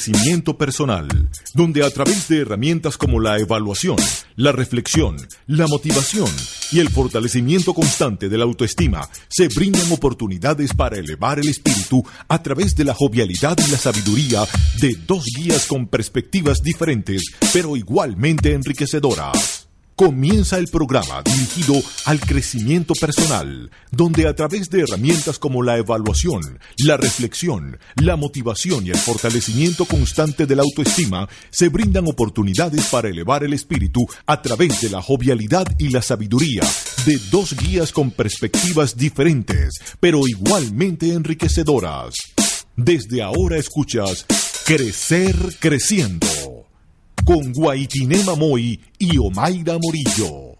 Crecimiento personal, donde a través de herramientas como la evaluación, la reflexión, la motivación y el fortalecimiento constante de la autoestima, se brindan oportunidades para elevar el espíritu a través de la jovialidad y la sabiduría de dos guías con perspectivas diferentes, pero igualmente enriquecedoras. Comienza el programa dirigido al crecimiento personal, donde a través de herramientas como la evaluación, la reflexión, la motivación y el fortalecimiento constante de la autoestima, se brindan oportunidades para elevar el espíritu a través de la jovialidad y la sabiduría de dos guías con perspectivas diferentes, pero igualmente enriquecedoras. Desde ahora escuchas Crecer Creciendo con Guaitinema Mamoy y Omaira Morillo.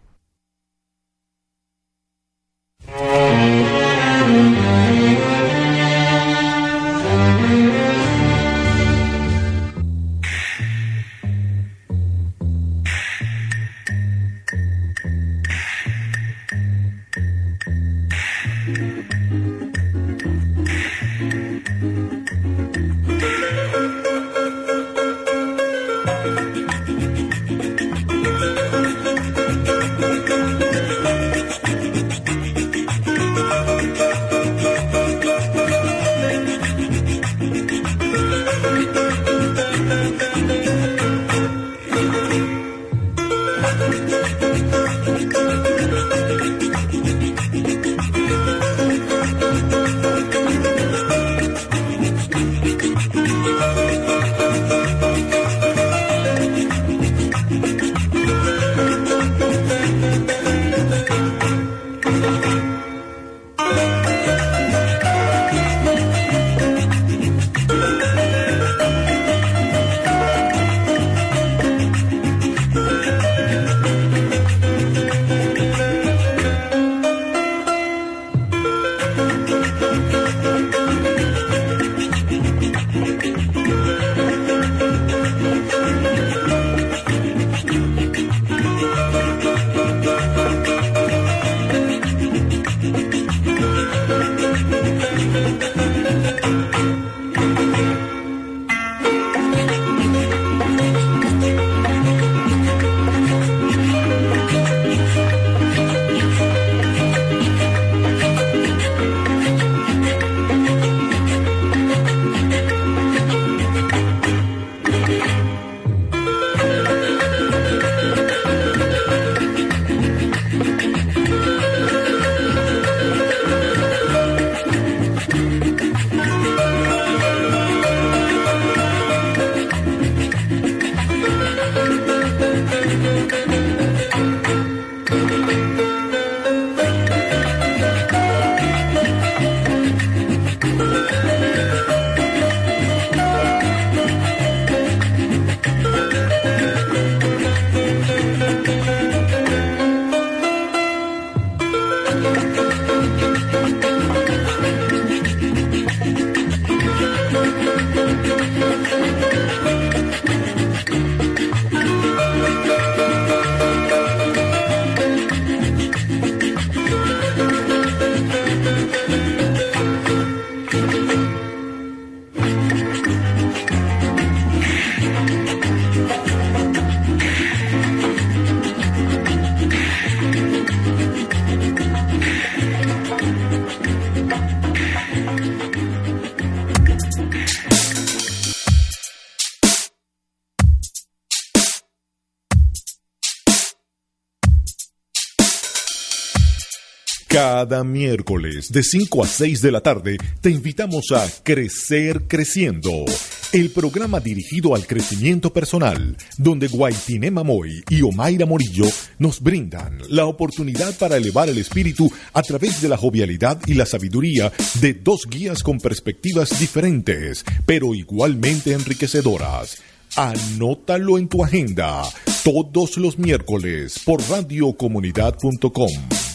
Cada miércoles de 5 a 6 de la tarde te invitamos a Crecer Creciendo el programa dirigido al crecimiento personal, donde Guaitinema Mamoy y Omaira Morillo nos brindan la oportunidad para elevar el espíritu a través de la jovialidad y la sabiduría de dos guías con perspectivas diferentes, pero igualmente enriquecedoras. Anótalo en tu agenda todos los miércoles por radiocomunidad.com.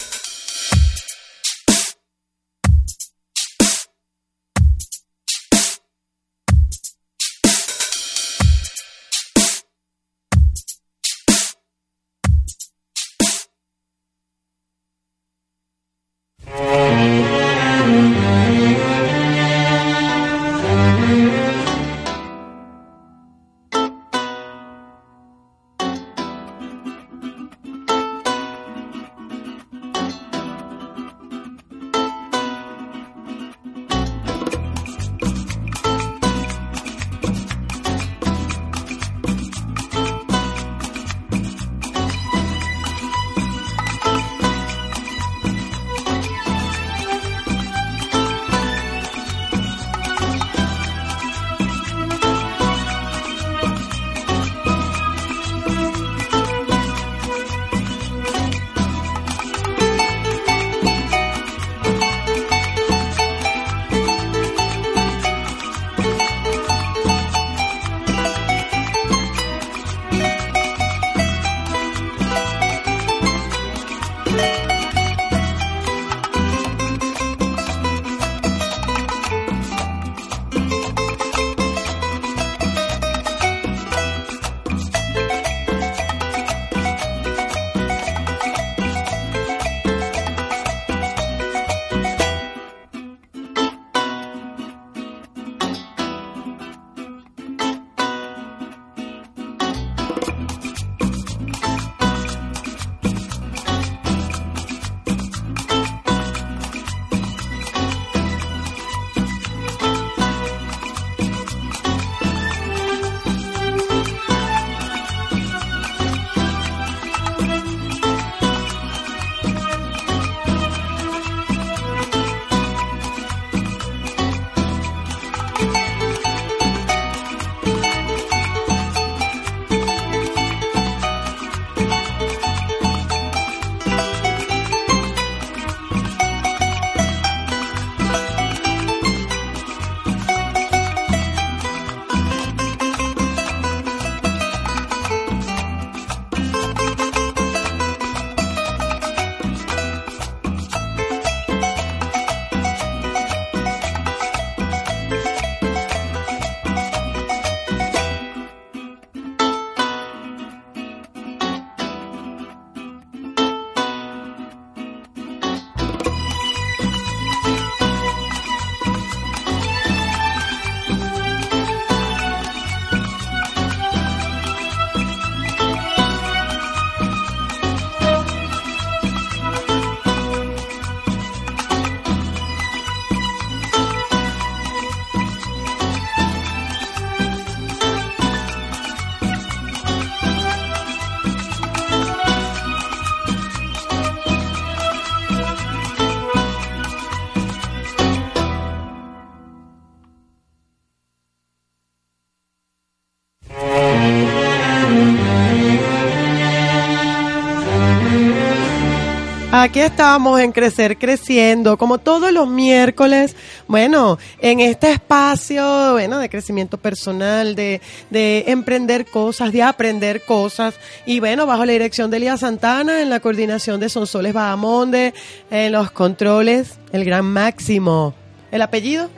Aquí estamos en Crecer Creciendo, como todos los miércoles, bueno, en este espacio, bueno, de crecimiento personal, de, de emprender cosas, de aprender cosas, y bueno, bajo la dirección de Elías Santana, en la coordinación de Sonsoles Bahamonde, en los controles, el gran máximo. ¿El apellido?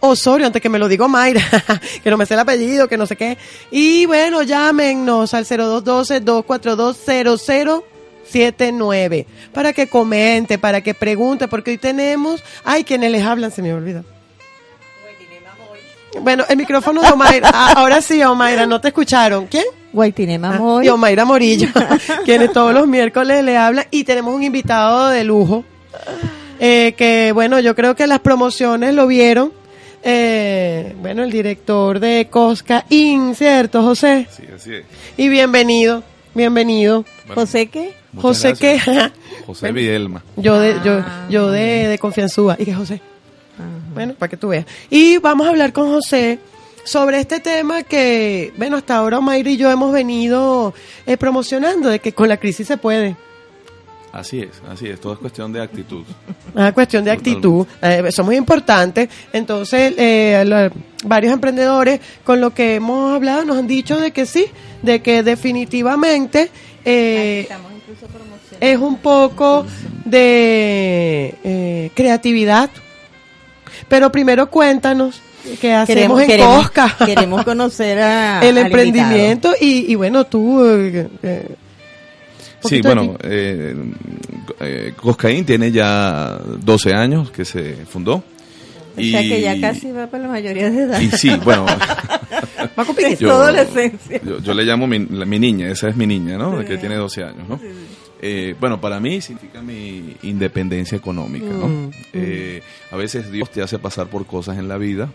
Osorio, antes que me lo digo Mayra, que no me sé el apellido, que no sé qué. Y bueno, llámenos al 0212 242 79 para que comente, para que pregunte, porque hoy tenemos, ay, quienes les hablan, se me olvida. Bueno, el micrófono de Omaira, ah, ahora sí, Omaira, ¿no te escucharon? ¿Quién? Guaitinema ah, Y Omaira Morillo, quienes todos los miércoles le hablan, y tenemos un invitado de lujo, eh, que bueno, yo creo que las promociones lo vieron, eh, bueno, el director de Cosca In, ¿cierto, José? Sí, así es. Y bienvenido, bienvenido. ¿José qué? José qué? José Videlma. Yo de, yo, Ah. yo de, de confianzúa. ¿Y qué José? Bueno, para que tú veas. Y vamos a hablar con José sobre este tema que, bueno, hasta ahora Mayra y yo hemos venido eh, promocionando, de que con la crisis se puede. Así es, así es, todo es cuestión de actitud. Una cuestión de actitud, eh, eso es muy importante. Entonces, eh, lo- varios emprendedores con lo que hemos hablado nos han dicho de que sí, de que definitivamente eh, es un poco de eh, creatividad. Pero primero cuéntanos qué hacemos en Cosca. queremos conocer a, el al emprendimiento y, y bueno, tú... eh, eh, Sí, bueno, eh, eh, Coscaín tiene ya 12 años que se fundó. O sea que ya casi va para la mayoría de edad. Y sí, bueno, va a cumplir. Yo- toda la esencia. yo, yo le llamo mi, la- mi niña, esa es mi niña, ¿no? Sí. Que tiene 12 años, ¿no? Eh, bueno, para mí significa mi independencia económica, ¿no? Mm, Eh, a veces Dios te hace pasar por cosas en la vida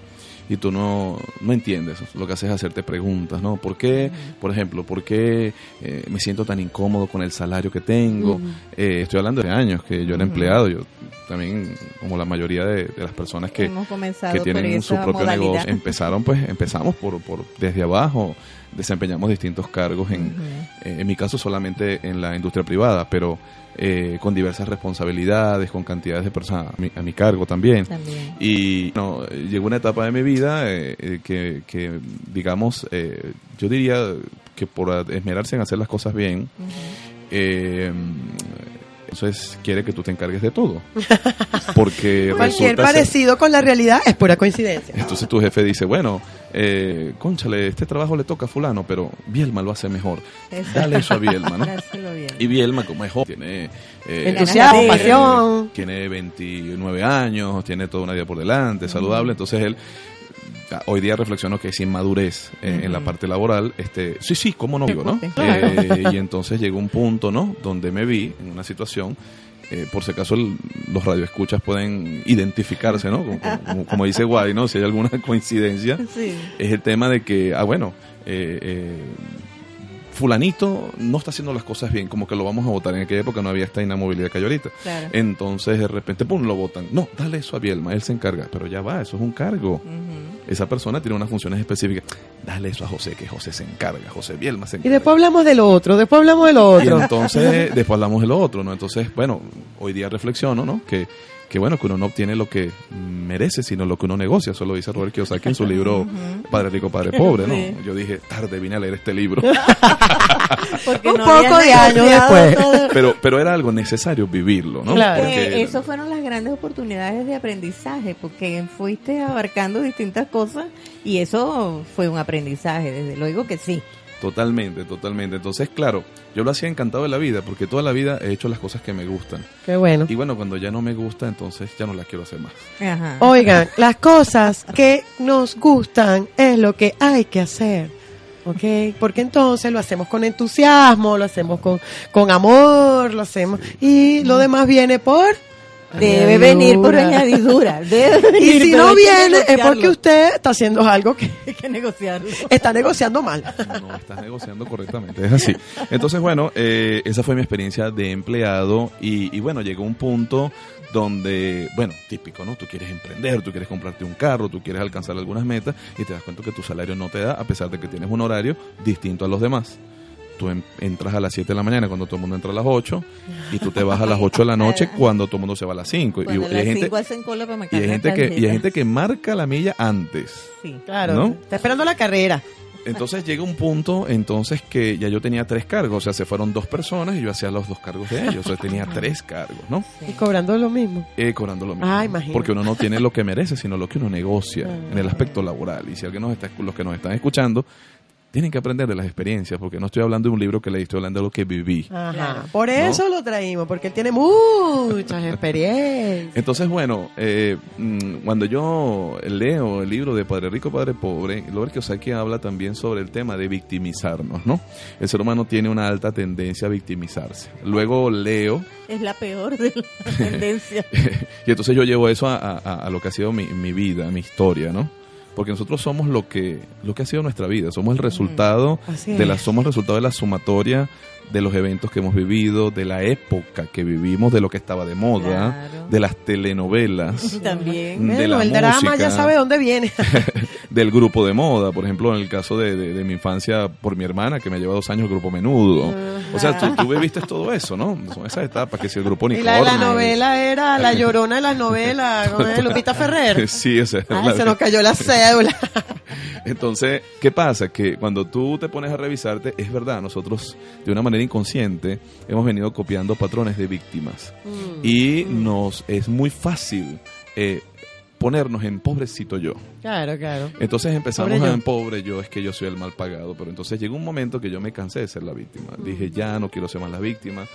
y tú no, no entiendes. Lo que haces es hacerte preguntas, ¿no? ¿Por qué, por ejemplo, por qué eh, me siento tan incómodo con el salario que tengo? Eh, estoy hablando de años que yo era empleado, yo también, como la mayoría de, de las personas que, que tienen su propio modalidad. negocio, empezaron pues, empezamos por, por desde abajo, desempeñamos distintos cargos, en, eh, en mi caso solamente en la industria privada, pero eh, con diversas responsabilidades, con cantidades de personas a mi, a mi cargo también. También. Y no, llegó una etapa de mi vida eh, eh, que, que, digamos, eh, yo diría que por esmerarse en hacer las cosas bien, eh, entonces quiere que tú te encargues de todo. Porque Cualquier ser- parecido con la realidad es pura coincidencia. entonces tu jefe dice, bueno, eh, conchale, este trabajo le toca a fulano, pero Bielma lo hace mejor. Dale eso a Bielma, ¿no? Y Bielma, como es joven, tiene, eh, Entusiasmo, pasión. tiene 29 años, tiene toda una vida por delante, saludable, entonces él hoy día reflexionó que es inmadurez eh, en la parte laboral, este, sí, sí, cómo no digo, ¿no? Claro. Eh, y entonces llegó un punto, ¿no? Donde me vi en una situación eh, por si acaso el- los radioescuchas pueden identificarse, ¿no? Como, como- como dice Guay, ¿no? Si hay alguna coincidencia, Sí. es el tema de que, ah, bueno, eh, eh, fulanito no está haciendo las cosas bien, como que lo vamos a votar. En aquella época no había esta inamovilidad que hay ahorita. Claro. Entonces, de repente, pum, lo votan. No, dale eso a Bielma, él se encarga. Pero ya va, eso es un cargo. Esa persona tiene unas funciones específicas. Dale eso a José, que José se encarga. José Bielma se Y encarga. después hablamos de lo otro, después hablamos de lo Y otro. entonces, después hablamos de lo otro, ¿no? Entonces, bueno, hoy día reflexiono, ¿no? Que, que bueno, que uno no obtiene lo que merece, sino lo que uno negocia. Eso lo dice Robert Kiyosaki en su libro Padre Rico, Padre Pobre, ¿no? Sí. Yo dije, tarde vine a leer este libro. Porque Un no poco de años después. todo. pero, pero era algo necesario vivirlo, ¿no? Claro. Porque Eh, eso fueron las grandes oportunidades de aprendizaje, porque fuiste abarcando distintas cosas y eso fue un aprendizaje, desde luego que sí. Totalmente, totalmente. Entonces, claro, yo lo hacía encantado de la vida, porque toda la vida he hecho las cosas que me gustan. Qué bueno. Y bueno, cuando ya no me gusta, entonces ya no las quiero hacer más. Ajá. Oigan, las cosas que nos gustan es lo que hay que hacer. ¿Ok? Porque entonces lo hacemos con entusiasmo, lo hacemos con, con amor, lo hacemos. Y lo demás viene por. Debe venir por añadidura. Debe venir, Y si no viene, es porque usted está haciendo algo que Hay que negociarlo. está negociando mal. No estás negociando correctamente, es así. Entonces, bueno, eh, esa fue mi experiencia de empleado y, y bueno, llegó un punto donde, bueno, típico, ¿no? Tú quieres emprender, tú quieres comprarte un carro, tú quieres alcanzar algunas metas y te das cuenta que tu salario no te da a pesar de que tienes un horario distinto a los demás. Tú en- entras a las 7 de la mañana cuando todo el mundo entra a las 8 y tú te vas a las 8 de la noche cuando todo el mundo se va a las 5. Y, Cuando y las hay gente, cinco hacen cola para y marcar hay las gente que, y hay gente que marca la milla antes. Sí. Claro, ¿No? está esperando la carrera. Entonces llega un punto entonces que ya yo tenía tres cargos, o sea, se fueron dos personas y yo hacía los dos cargos de ellos, o sea, tenía tres cargos, ¿no? Y cobrando lo mismo. Eh, cobrando lo mismo. Ah, imagínate. Porque uno no tiene lo que merece, sino lo que uno negocia Ah. en el aspecto laboral. Y si alguien nos está, los que nos están escuchando, tienen que aprender de las experiencias, porque no estoy hablando de un libro que leí, estoy hablando de lo que viví. Ajá. Por eso lo traímos, porque él tiene muchas experiencias. Entonces, bueno, eh, mm, cuando yo leo el libro de Padre Rico, Padre Pobre, Robert Kiyosaki habla también sobre el tema de victimizarnos, ¿no? El ser humano tiene una alta tendencia a victimizarse. Luego leo, Es la peor de las tendencias. y entonces yo llevo eso a, a- a lo que ha sido mi, mi vida, mi historia, ¿no? Porque nosotros somos lo que, lo que ha sido nuestra vida, somos el resultado Así de la, somos el resultado de la sumatoria de los eventos que hemos vivido, de la época que vivimos, de lo que estaba de moda, Claro. de las telenovelas. También. de Bueno, la el drama ya sabe dónde viene. del grupo de moda. Por ejemplo, en el caso de, de- de mi infancia, por mi hermana, que me lleva dos años el grupo menudo. O sea, tú, tú viviste todo eso, ¿no? Son esas etapas, que si el grupo Y unicornio. la, la novela era La Llorona de las novelas, ¿cómo es? Lupita Ferrer. Sí, esa es Ay, la- se nos cayó la cédula. Entonces, ¿qué pasa? Que cuando tú te pones a revisarte, es verdad, nosotros de una manera inconsciente hemos venido copiando patrones de víctimas. Mm. Y nos es muy fácil eh, ponernos en pobrecito yo. Claro, claro. Entonces empezamos Pobre a en pobre yo, es que yo soy el mal pagado. Pero entonces llegó un momento que yo me cansé de ser la víctima. Dije, ya no quiero ser más la víctima,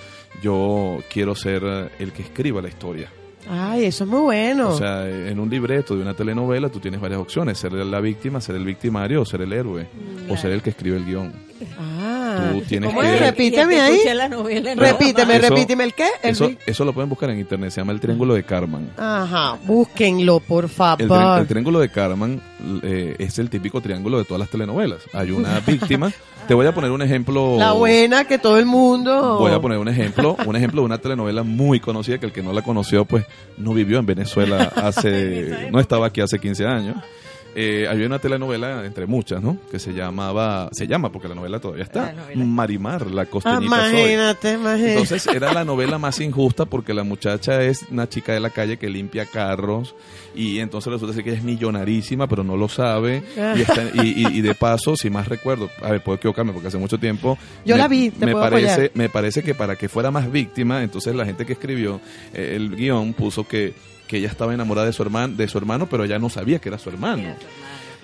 yo quiero ser eh, el que escriba la historia. Ay, eso es muy bueno. O sea, en un libreto de una telenovela tú tienes varias opciones, ser la víctima, ser el victimario o ser el héroe, o ser el que escribe el guion. ah, tú tienes ¿cómo que- es? Repíteme Y el que ahí. novela, no, Repíteme, Eso- repíteme el qué. El Eso, eso lo pueden buscar en internet, se llama el Triángulo de Karman. Ajá, búsquenlo, por El, tri- favor. el triángulo de Karman eh, es el típico triángulo de todas las telenovelas. Hay una víctima. Te voy a poner un ejemplo. La buena que todo el mundo. Voy a poner un ejemplo, un ejemplo de una telenovela muy conocida que el que no la conoció, pues no vivió en Venezuela hace, no estaba aquí hace 15 años. Eh, había una telenovela entre muchas, ¿no? Que se llamaba, se llama porque la novela todavía está, La novela. Marimar, la Ah, costeñita soy. imagínate, imagínate. Entonces era la novela más injusta porque la muchacha es una chica de la calle que limpia carros y entonces resulta ser que ella es millonarísima pero no lo sabe y, está- y- y- y de paso, si más recuerdo, a ver, puedo equivocarme porque hace mucho tiempo. Yo me- la vi, te me puedo parece, apoyar. me parece que para que fuera más víctima, entonces la gente que escribió eh, el guion puso que, que ella estaba enamorada de su hermano, de su hermano, pero ella no sabía que era su hermano.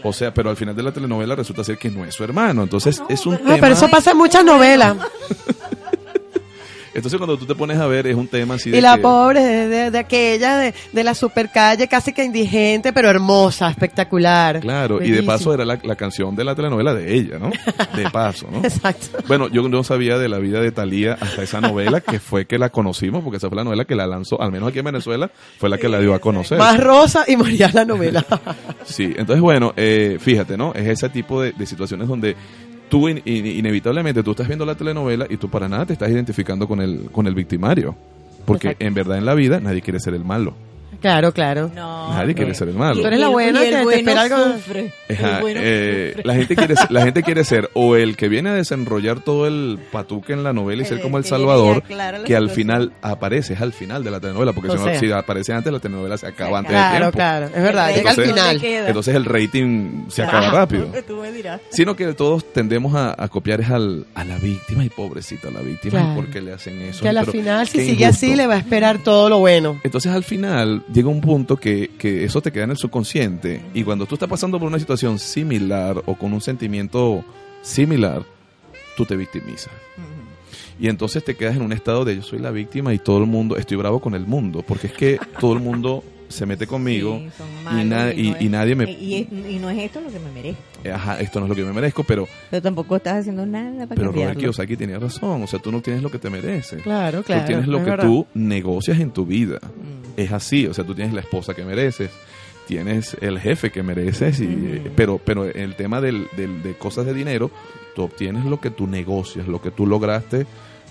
O sea, pero al final de la telenovela resulta ser que no es su hermano. Entonces es un Ah, tema. pero eso pasa en muchas novelas. Entonces cuando tú te pones a ver es un tema así de Y la que- pobre de, de- aquella de, de la supercalle, casi que indigente, pero hermosa, espectacular. Claro, y de paso era la, la canción de la telenovela de ella, ¿no? De paso, ¿no? Exacto. Bueno, yo no sabía de la vida de Talía hasta esa novela, que fue que la conocimos, porque esa fue la novela que la lanzó, al menos aquí en Venezuela, fue la que la dio a conocer. Más rosa y moría la novela. Sí, entonces bueno, eh, fíjate, ¿no? Es ese tipo de, de situaciones donde tú in- in- inevitablemente tú estás viendo la telenovela y tú para nada te estás identificando con el, con el victimario. Porque Exacto. en verdad en la vida nadie quiere ser el malo. Claro, claro. No. Nadie quiere ser el malo. Tú eres la Y el- buena y el que te bueno espera algo- sufre. Ajá, El bueno eh, sufre. la gente quiere la gente quiere ser o el que viene a desenrollar todo el patuque en la novela y ser El como el salvador que al final aparece es al final de la telenovela porque O si, no, si aparece antes la telenovela se acaba antes de Claro, tiempo claro. Es verdad, El llega al final. entonces el rating se acaba rápido Tú me dirás. sino que todos tendemos a, a copiar es al, a la víctima y pobrecita la víctima Claro. ¿y por qué le hacen eso Que a la final, si sigue injusto. así, le va a esperar todo lo bueno. Entonces al final llega un punto que, que eso te queda en el subconsciente y cuando tú estás pasando por una situación similar o con un sentimiento similar, tú te victimizas. Y entonces te quedas en un estado de yo soy la víctima y todo el mundo, estoy bravo con el mundo, porque es que todo el mundo se mete conmigo Sí, y, malos na- no y- es- y nadie me... Y, es- y no es esto lo que me merezco. Ajá, esto no es lo que me merezco, pero, Pero tampoco estás haciendo nada para pero Robert. Kiyosaki tenía razón, o sea, tú no tienes lo que te mereces. Claro, claro. Tú tienes lo que verdad. tú negocias en tu vida. Mm. Es así, o sea, tú tienes la esposa que mereces, tienes el jefe que mereces, y, eh, pero, pero el tema del, del- de cosas de dinero, tú obtienes lo que tú negocias, lo que tú lograste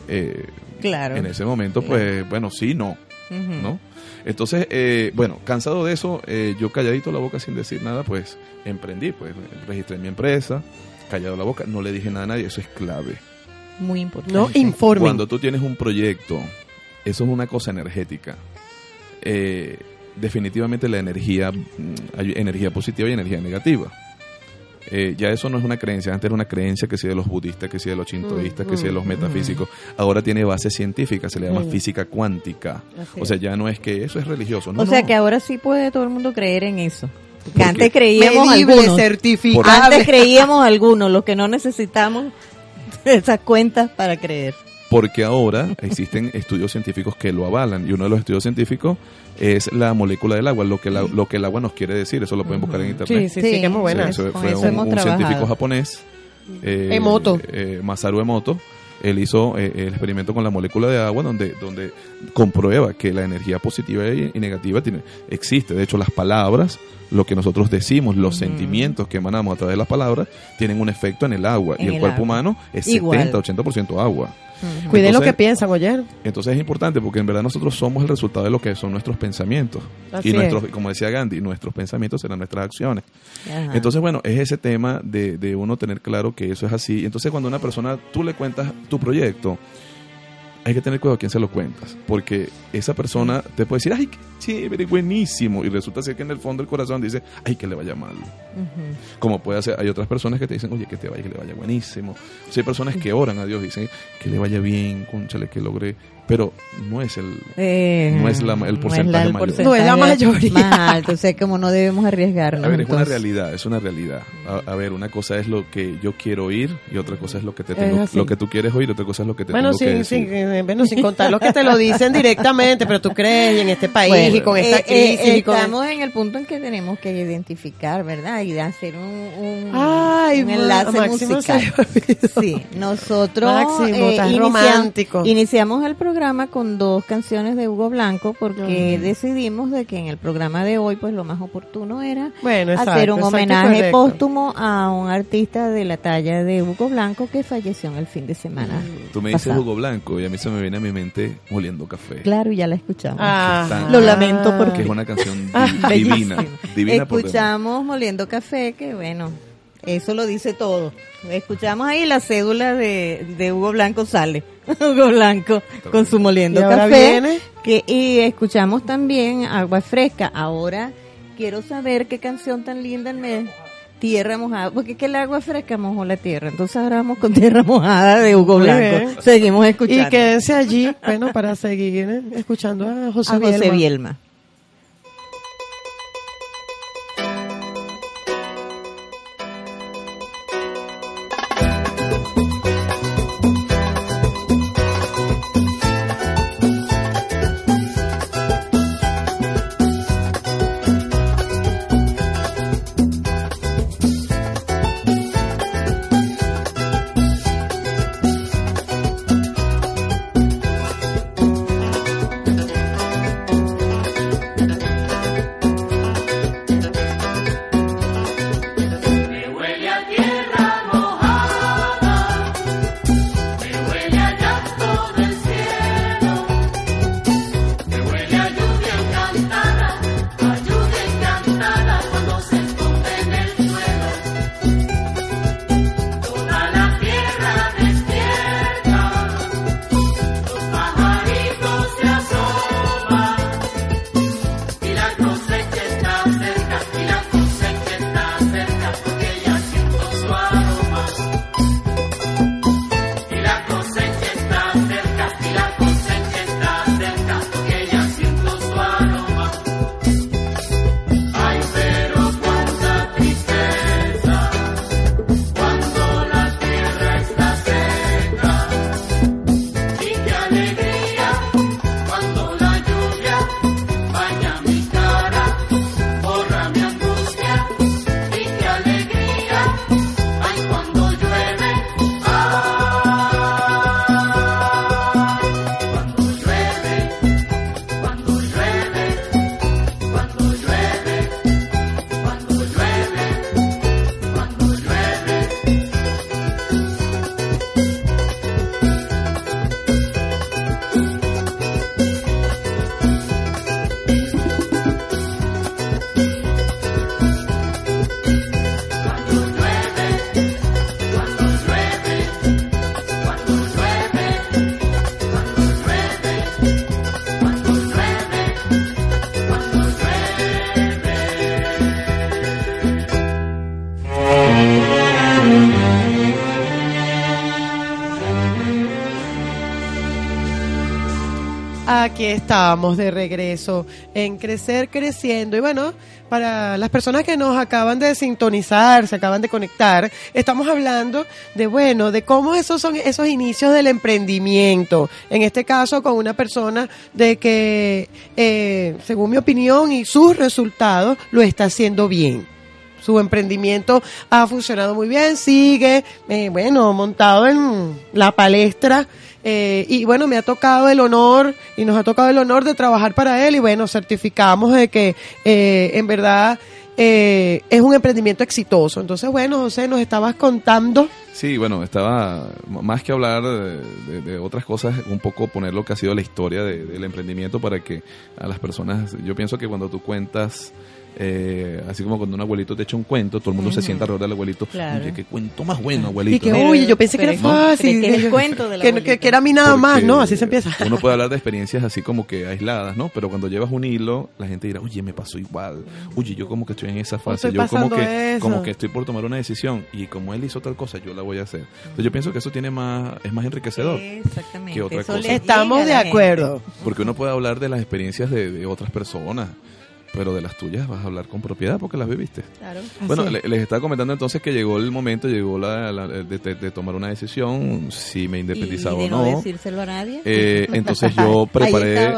eh, Claro. en ese momento, pues bueno, sí, no. ¿no? Entonces, eh, bueno, cansado de eso, eh, yo calladito la boca sin decir nada, pues emprendí, pues registré mi empresa, callado la boca, no le dije nada a nadie, eso es clave. Muy importante. No informen. Cuando tú tienes un proyecto, eso es una cosa energética. Eh, definitivamente la energía, mm, hay energía positiva y energía negativa. Eh, ya eso no es una creencia, antes era una creencia que sea de los budistas, que sea de los chintoístas, que sea de los metafísicos. Ahora tiene base científica, se le llama Mm. física cuántica. Así O sea, ya no es que eso es religioso. No, o sea no. que ahora sí puede todo el mundo creer en eso. Que ¿Por antes creíamos Medible, algunos. certificable. Antes creíamos algunos, los que no necesitamos esas cuentas para creer. Porque ahora existen estudios científicos que lo avalan y uno de los estudios científicos es la molécula del agua, lo que, la- lo que el agua nos quiere decir. Eso lo pueden buscar en internet. Sí, sí, sí, que es muy buena. Sí, eso fue eso un, científico japonés. eh, Emoto. eh, Masaru Emoto. Él hizo eh, el experimento con la molécula de agua donde, donde comprueba que la energía positiva y, y negativa tiene, existe. De hecho, las palabras, lo que nosotros decimos, los sentimientos que emanamos a través de las palabras, tienen un efecto en el agua. En y el, el cuerpo agua. humano es Igual. 70-80% agua. Cuiden lo que piensan, oye. Entonces es importante porque en verdad nosotros somos el resultado de lo que son nuestros pensamientos. Así y nuestros, es. como decía Gandhi, nuestros pensamientos serán nuestras acciones. Ajá. Entonces, bueno, es ese tema de, de uno tener claro que eso es así. Entonces, cuando una persona, tú le cuentas tu proyecto, hay que tener cuidado a quién se lo cuentas. Porque esa persona te puede decir, ay, qué chévere, buenísimo. Y resulta ser que en el fondo del corazón dice, ay, que le vaya mal. Como puede hacer, hay otras personas que te dicen, oye, que te vaya, que le vaya buenísimo. O sea, hay personas que oran a Dios y dicen, que le vaya bien, conchale, que logre. Pero no es el. Eh, No es la- el no es porcentaje el mayor. No es la mayoría. Más alto, o sea, como no debemos arriesgarnos. A ver, es una realidad, es una realidad. A, a ver, una cosa es lo que yo quiero oír y otra cosa es lo que te tengo, lo que tú quieres oír, otra cosa es lo que te Bueno, tengo que sin, decir. sin, eh, bueno, sin contar lo que te lo dicen directamente, pero tú crees y en este país Bueno, y con esta eh, crisis eh, y con... estamos en el punto en que tenemos que identificar, ¿verdad? De hacer un, un, Ay, un ma- enlace musical. Sí, nosotros Máximo, eh, inicia- romántico. iniciamos el programa con dos canciones de Hugo Blanco porque decidimos de que en el programa de hoy pues lo más oportuno era Bueno, exacto, hacer un homenaje póstumo a un artista de la talla de Hugo Blanco que falleció en el fin de semana. Tú me dices pasado. Hugo Blanco y a mí se me viene a mi mente Moliendo Café. Claro, ya la escuchamos. Ah. Lo lamento porque- Que es una canción di- Ah, divina. Divina por. Escuchamos Moliendo Café, que bueno, eso lo dice todo. Escuchamos ahí la cédula de, de Hugo Blanco sale. Hugo Blanco con su Moliendo Y ahora Café. viene. Que, y escuchamos también Agua Fresca. Ahora quiero saber qué canción tan linda me... Tierra mojada, porque es que el agua fresca mojó la tierra. Entonces ahora vamos con tierra mojada de Hugo Blanco. bien. Seguimos escuchando. Y quédense allí, bueno, para seguir escuchando a José, a José Bielma. Bielma. Aquí estamos de regreso en Crecer Creciendo. Y bueno, para las personas que nos acaban de sintonizar, se acaban de conectar, estamos hablando de, bueno, de cómo esos son esos inicios del emprendimiento. En este caso, con una persona de que, eh, según mi opinión y sus resultados, lo está haciendo bien su emprendimiento ha funcionado muy bien, sigue, eh, bueno, montado en la palestra. Eh, y bueno, me ha tocado el honor y nos ha tocado el honor de trabajar para él y bueno, certificamos de que eh, en verdad eh, es un emprendimiento exitoso. Entonces, bueno, José, nos estabas contando. Sí, bueno, estaba más que hablar de, otras cosas, un poco poner lo que ha sido la historia de- del emprendimiento para que a las personas, yo pienso que cuando tú cuentas, eh, así como cuando un abuelito te echa un cuento, todo el mundo se sienta alrededor del abuelito, Claro. oye, qué cuento más bueno, abuelito. Y que, oye, yo pensé que era fácil. que el que- cuento de la que, que- que era a mí nada más, ¿no? Así se empieza. Uno puede hablar de experiencias así como que aisladas, ¿no? Pero cuando llevas un hilo, la gente dirá, oye, me pasó igual. Oye, yo como que estoy en esa fase. estoy Yo como que, eso. como que estoy por tomar una decisión. Y como él hizo tal cosa, yo la voy a hacer. Entonces yo pienso que eso tiene más, es más enriquecedor. Exactamente. ¿Qué otra Eso cosa? Estamos de acuerdo. Porque uno puede hablar de las experiencias de, de otras personas. Pero de las tuyas vas a hablar con propiedad porque las viviste. Claro. Bueno, le- les estaba comentando entonces que llegó el momento, llegó la, la- de, de- de tomar una decisión, si me Y independizaba de o no no. decírselo a nadie. Eh, entonces yo preparé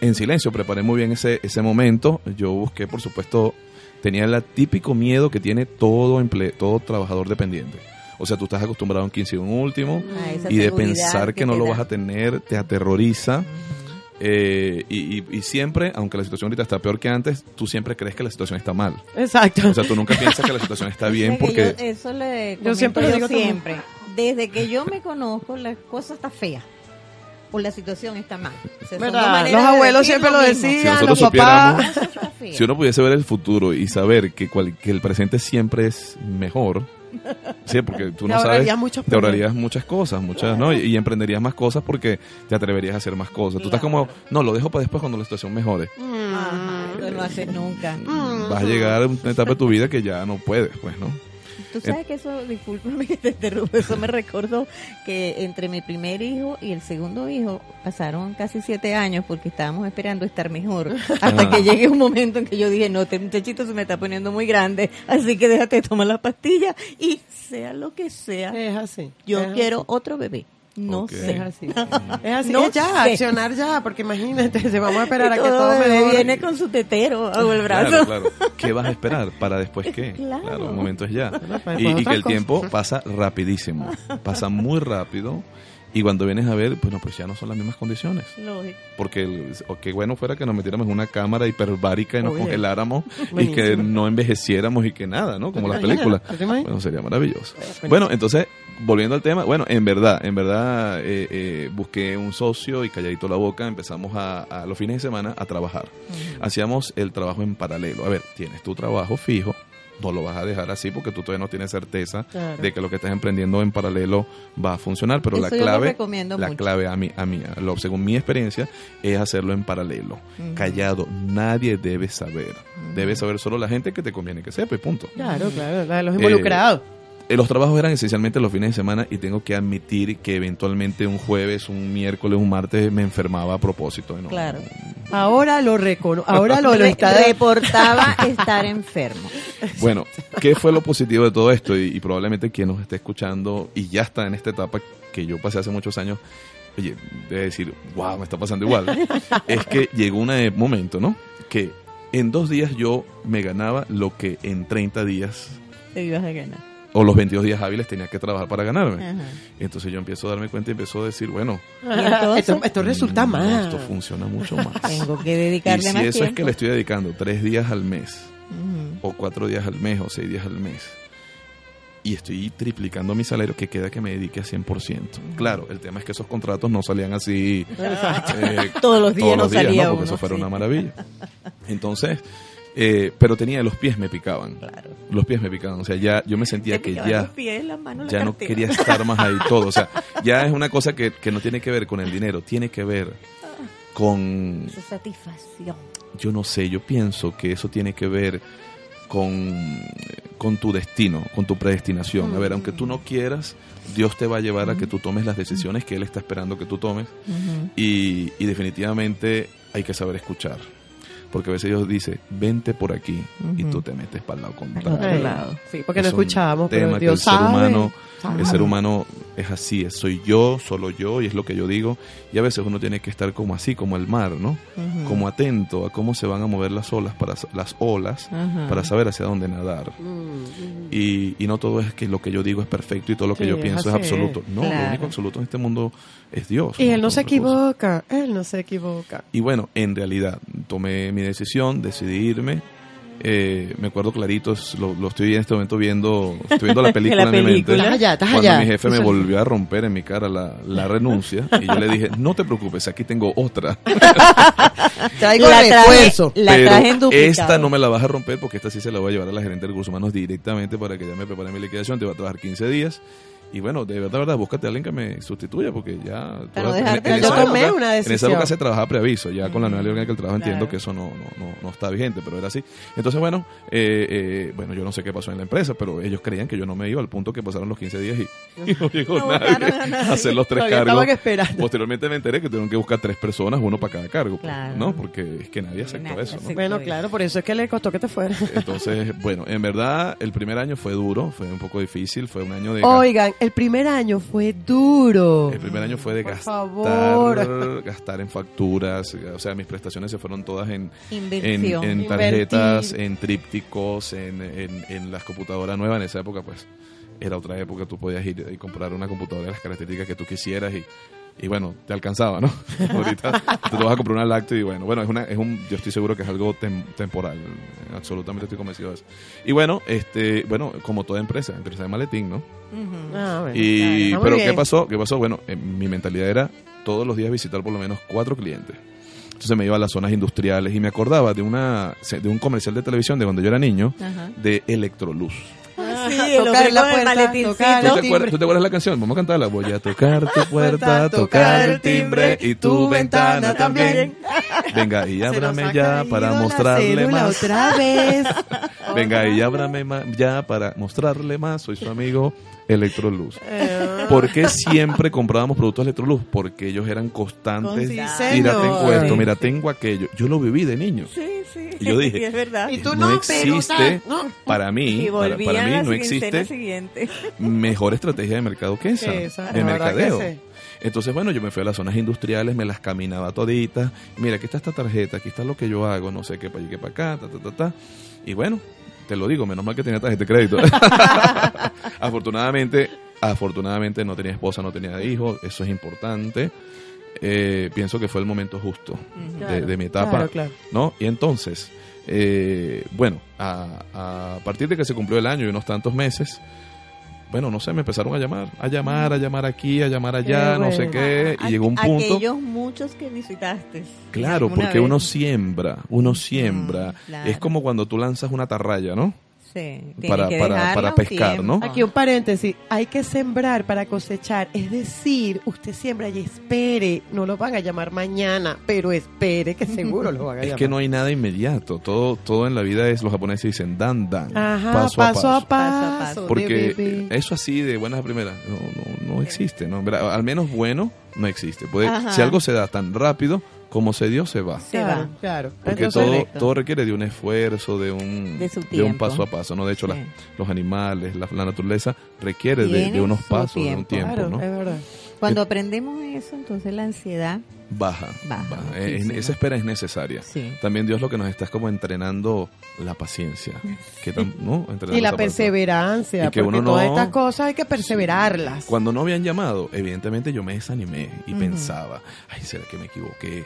en silencio, preparé muy bien ese, ese momento. Yo busqué, por supuesto, tenía el típico miedo que tiene todo emple todo trabajador dependiente. O sea, tú estás acostumbrado a un 15 y un último, y de pensar que, que no lo da. vas a tener te aterroriza. Eh, y, y- y siempre, aunque la situación ahorita está peor que antes, tú siempre crees que la situación está mal. Exacto. O sea, tú nunca piensas que la situación está bien porque... yo eso le Yo siempre lo digo también. siempre. Desde que yo me conozco, la cosa está fea. O la situación está mal. O Los abuelos siempre lo decían, Si los papás. Si uno pudiese ver el futuro y saber que, cual- que el presente siempre es mejor, sí, porque tú Te no sabes, ahorrarías muchos te ahorrarías muchas cosas, muchas, ¿no? Y, y emprenderías más cosas porque te atreverías a hacer más cosas. Tú estás como, no, lo dejo para después cuando la situación mejore. Ajá, eso no haces nunca. Mm. Vas a llegar a una etapa de tu vida que ya no puedes, pues, ¿no? Tú sabes que eso, discúlpame que te interrumpa, eso me recordó que entre mi primer hijo y el segundo hijo pasaron casi siete años porque estábamos esperando estar mejor. Hasta Ah. que llegue un momento en que yo dije, no, este muchachito se me está poniendo muy grande, así que déjate de tomar la pastilla y sea lo que sea, Es así. yo es quiero otro bebé. No Ok. así. sé. Es así. Es así. No es ya, sé. accionar ya, porque imagínate, se vamos a esperar a que todo todo mejore. viene con su tetero bajo el brazo. Claro, claro. ¿Qué vas a esperar? ¿Para después qué? Claro. el momento es ya. pues, Y, y que otras el tiempo pasa rapidísimo. Pasa muy rápido. Y cuando vienes a ver, bueno, pues ya no son las mismas condiciones. Lógico. Porque qué bueno fuera que nos metiéramos en una cámara hiperbárica y nos Oye. congeláramos y Buenísimo. que no envejeciéramos y que nada, ¿no? Como. ¿Te imaginas? Bueno, sería maravilloso. Bueno, entonces, volviendo al tema, bueno, en verdad, en verdad, eh, eh, busqué un socio y calladito la boca, empezamos a, a los fines de semana a trabajar. Hacíamos el trabajo en paralelo. A ver, tienes tu trabajo fijo, no lo vas a dejar así porque tú todavía no tienes certeza Claro. de que lo que estás emprendiendo en paralelo va a funcionar, pero la Eso clave, la mucho. clave a mí, a mí, a lo- según mi experiencia, es hacerlo en paralelo, callado. Nadie debe saber. Debe saber solo la gente que te conviene que sepa punto. Claro, claro, la de los Eh, involucrados. Eh, Los trabajos eran esencialmente los fines de semana y tengo que admitir que eventualmente un jueves, un miércoles, un martes me enfermaba a propósito. ¿no? Claro. Ahora lo recono ahora lo, lo Re- está reportaba estar enfermo. Bueno, ¿qué fue lo positivo de todo esto? Y, y probablemente quien nos esté escuchando y ya está en esta etapa que yo pasé hace muchos años, oye, debe decir, wow, me está pasando igual. es que llegó un momento, ¿no? Que en dos días yo me ganaba lo que en 30 días Te ibas a ganar. O los 22 días hábiles tenía que trabajar para ganarme. Ajá. Entonces yo empiezo a darme cuenta y empiezo a decir, bueno, Y esto, esto resulta no, más. esto funciona mucho más. tengo que Y dedicarle si más eso tiempo. es que le estoy dedicando tres días al mes, o cuatro días al mes, o seis días al mes, y estoy triplicando mi salario, que queda que me dedique a 100%. Claro, el tema es que esos contratos no salían así eh, Todos los días no salía ¿no? Porque uno, eso fuera sí. una maravilla. Entonces, eh, pero tenía los pies me picaban. Claro. Los pies me picaban. O sea, ya yo me sentía que ya pies, ya no quería estar más ahí todo. O sea, ya es una cosa que, que no tiene que ver con el dinero, tiene que ver con, Esa satisfacción. yo no sé, yo pienso que eso tiene que ver con, con tu destino, con tu predestinación. A ver, aunque tú no quieras, Dios te va a llevar a que tú tomes las decisiones que Él está esperando que tú tomes y definitivamente hay que saber escuchar. Porque a veces Dios dice, vente por aquí y tú te metes para el lado contrario. lado. Sí, porque no Es un escuchábamos, tema pero Dios el ser sabe. humano, sabe. el ser humano es así, es soy yo, solo yo y es lo que yo digo y a veces uno tiene que estar como así, como el mar, ¿no? Como atento a cómo se van a mover las olas para las olas para saber hacia dónde nadar. Mm, Y, y no todo es que lo que yo digo es perfecto y todo lo que Sí, yo pienso es absoluto. No, lo único absoluto en este mundo es Dios. Y él no se equivoca, él no se equivoca. Y bueno, en realidad tomé mi decisión, decidí irme eh, me acuerdo clarito, lo, lo estoy en este momento viendo, estoy viendo la película La en mi mente. Estás allá, estás Cuando allá. mi jefe me volvió a romper en mi cara la, la renuncia y yo le dije, no te preocupes, aquí tengo otra. Traigo La traje- refuerzo. La pero traje en duplicado. esta no me la vas a romper porque esta sí se la voy a llevar a la gerente de recursos humanos directamente para que ya me prepare mi liquidación. Te va a trabajar 15 días. Y bueno, de verdad, de verdad, búscate a alguien que me sustituya porque ya... Para no en- dejarte en yo esa tomé época- una En esa decisión. época se trabajaba preaviso, ya con la nueva ley orgánica del trabajo entiendo que eso no, no, no, no está vigente, pero era así. Entonces, bueno, eh, eh, bueno, yo no sé qué pasó en la empresa, pero ellos creían que yo no me iba al punto que pasaron los 15 días y, y no llegó No nadie a nadie. a hacer los tres cargos. Posteriormente me enteré que tuvieron que buscar tres personas, uno para cada cargo, pues, Claro. ¿no? Porque es que nadie aceptó Nadie eso, ¿no? aceptó. Bueno, claro, por eso es que le costó que te fuera. Entonces, bueno, en verdad el primer año fue duro, fue un poco difícil, fue un año de... Oigan, el primer año fue duro. El primer año fue de Por gastar, favor. gastar en facturas, o sea, mis prestaciones se fueron todas en, en, tarjetas, Invertir. en trípticos, en, en, en las computadoras nuevas. En esa época, pues, era otra época, tú podías ir y comprar una computadora de las características que tú quisieras y, y bueno, te alcanzaba, ¿no? Ahorita tú te vas a comprar una lácteo y bueno, bueno, es una, es un, yo estoy seguro que es algo tem- temporal, absolutamente estoy convencido de eso. Y bueno, este, bueno, como toda empresa, empresa de maletín, ¿no? Ujú. Ah, bueno, Y, pero bien. ¿qué pasó? ¿Qué pasó? Bueno, en mi mentalidad era todos los días visitar por lo menos cuatro clientes. Entonces me iba a las zonas industriales y me acordaba de una de un comercial de televisión de cuando yo era niño Ajá. de Electroluz. Ah, sí, Tocar el la puerta, maletincito. tocar ¿Tú el te, acuerdas, tú te acuerdas la canción? Vamos a cantarla. Voy a tocar tu puerta, tocar el timbre y tu ventana también. Venga y ábrame ya para mostrarle más. otra vez. Venga y ábrame ya para mostrarle más. Soy su amigo Electroluz. Eh, ¿Por qué siempre comprábamos productos Electroluz? Porque ellos eran constantes. Sí, Mira, tengo esto, mira, tengo aquello. Yo lo viví de niño. Sí, sí. Y yo dije, Sí, es verdad. Y tú no no, pero, existe no. para mí, para, mí no existe siguiente. mejor estrategia de mercado que esa, Esa, de mercadeo. Entonces, bueno, yo me fui a las zonas industriales, me las caminaba toditas. Mira, aquí está esta tarjeta, aquí está lo que yo hago, no sé qué para allá, qué para acá, ta, ta, ta, ta. Y bueno, te lo digo, menos mal que tenía tarjeta de crédito. afortunadamente, afortunadamente no tenía esposa, no tenía hijos, eso es importante. Eh, pienso que fue el momento justo de, Claro, de mi etapa. claro, claro. ¿no? Y entonces, eh, bueno, a, a partir de que se cumplió el año y unos tantos meses, bueno, no sé, me empezaron a llamar, a llamar, a llamar aquí, a llamar allá, Qué no sé qué, y llegó un punto. Aquellos muchos que visitaste. Claro, porque vez. uno siembra, uno siembra. claro. Es como cuando tú lanzas una atarraya, ¿no? Sí, tiene para- que para- pescar, tiempo. ¿no? Aquí un paréntesis, hay que sembrar para cosechar, es decir, usted siembra y espere, no lo van a llamar mañana, pero espere que seguro lo van a Es llamar. que no hay nada inmediato. Todo, todo en la vida es, los japoneses dicen dan, dan. Ajá, paso, paso, a a paso. paso. Paso a paso. de Porque eso así de buenas a primeras no, no, no existe, ¿no? Al menos bueno no existe. Puede, si algo se da tan rápido como se dio, se va. Se va. claro. Porque Entonces, todo, correcto. todo requiere de un esfuerzo, de un, De un paso a paso, ¿no? De hecho, Sí. las- los animales, la, la naturaleza requiere de, de unos pasos, de un tiempo. tiempo, claro, ¿no? es verdad. Cuando aprendemos eso, entonces la ansiedad, Baja, Baja baja. Eh, esa espera es necesaria. sí. También Dios lo que nos está es como entrenando la paciencia. Que ¿no? Y la perseverancia, Y que porque uno todas no- estas cosas hay que perseverarlas. Cuando no habían llamado, evidentemente yo me desanimé y pensaba, ay, ¿será que me equivoqué?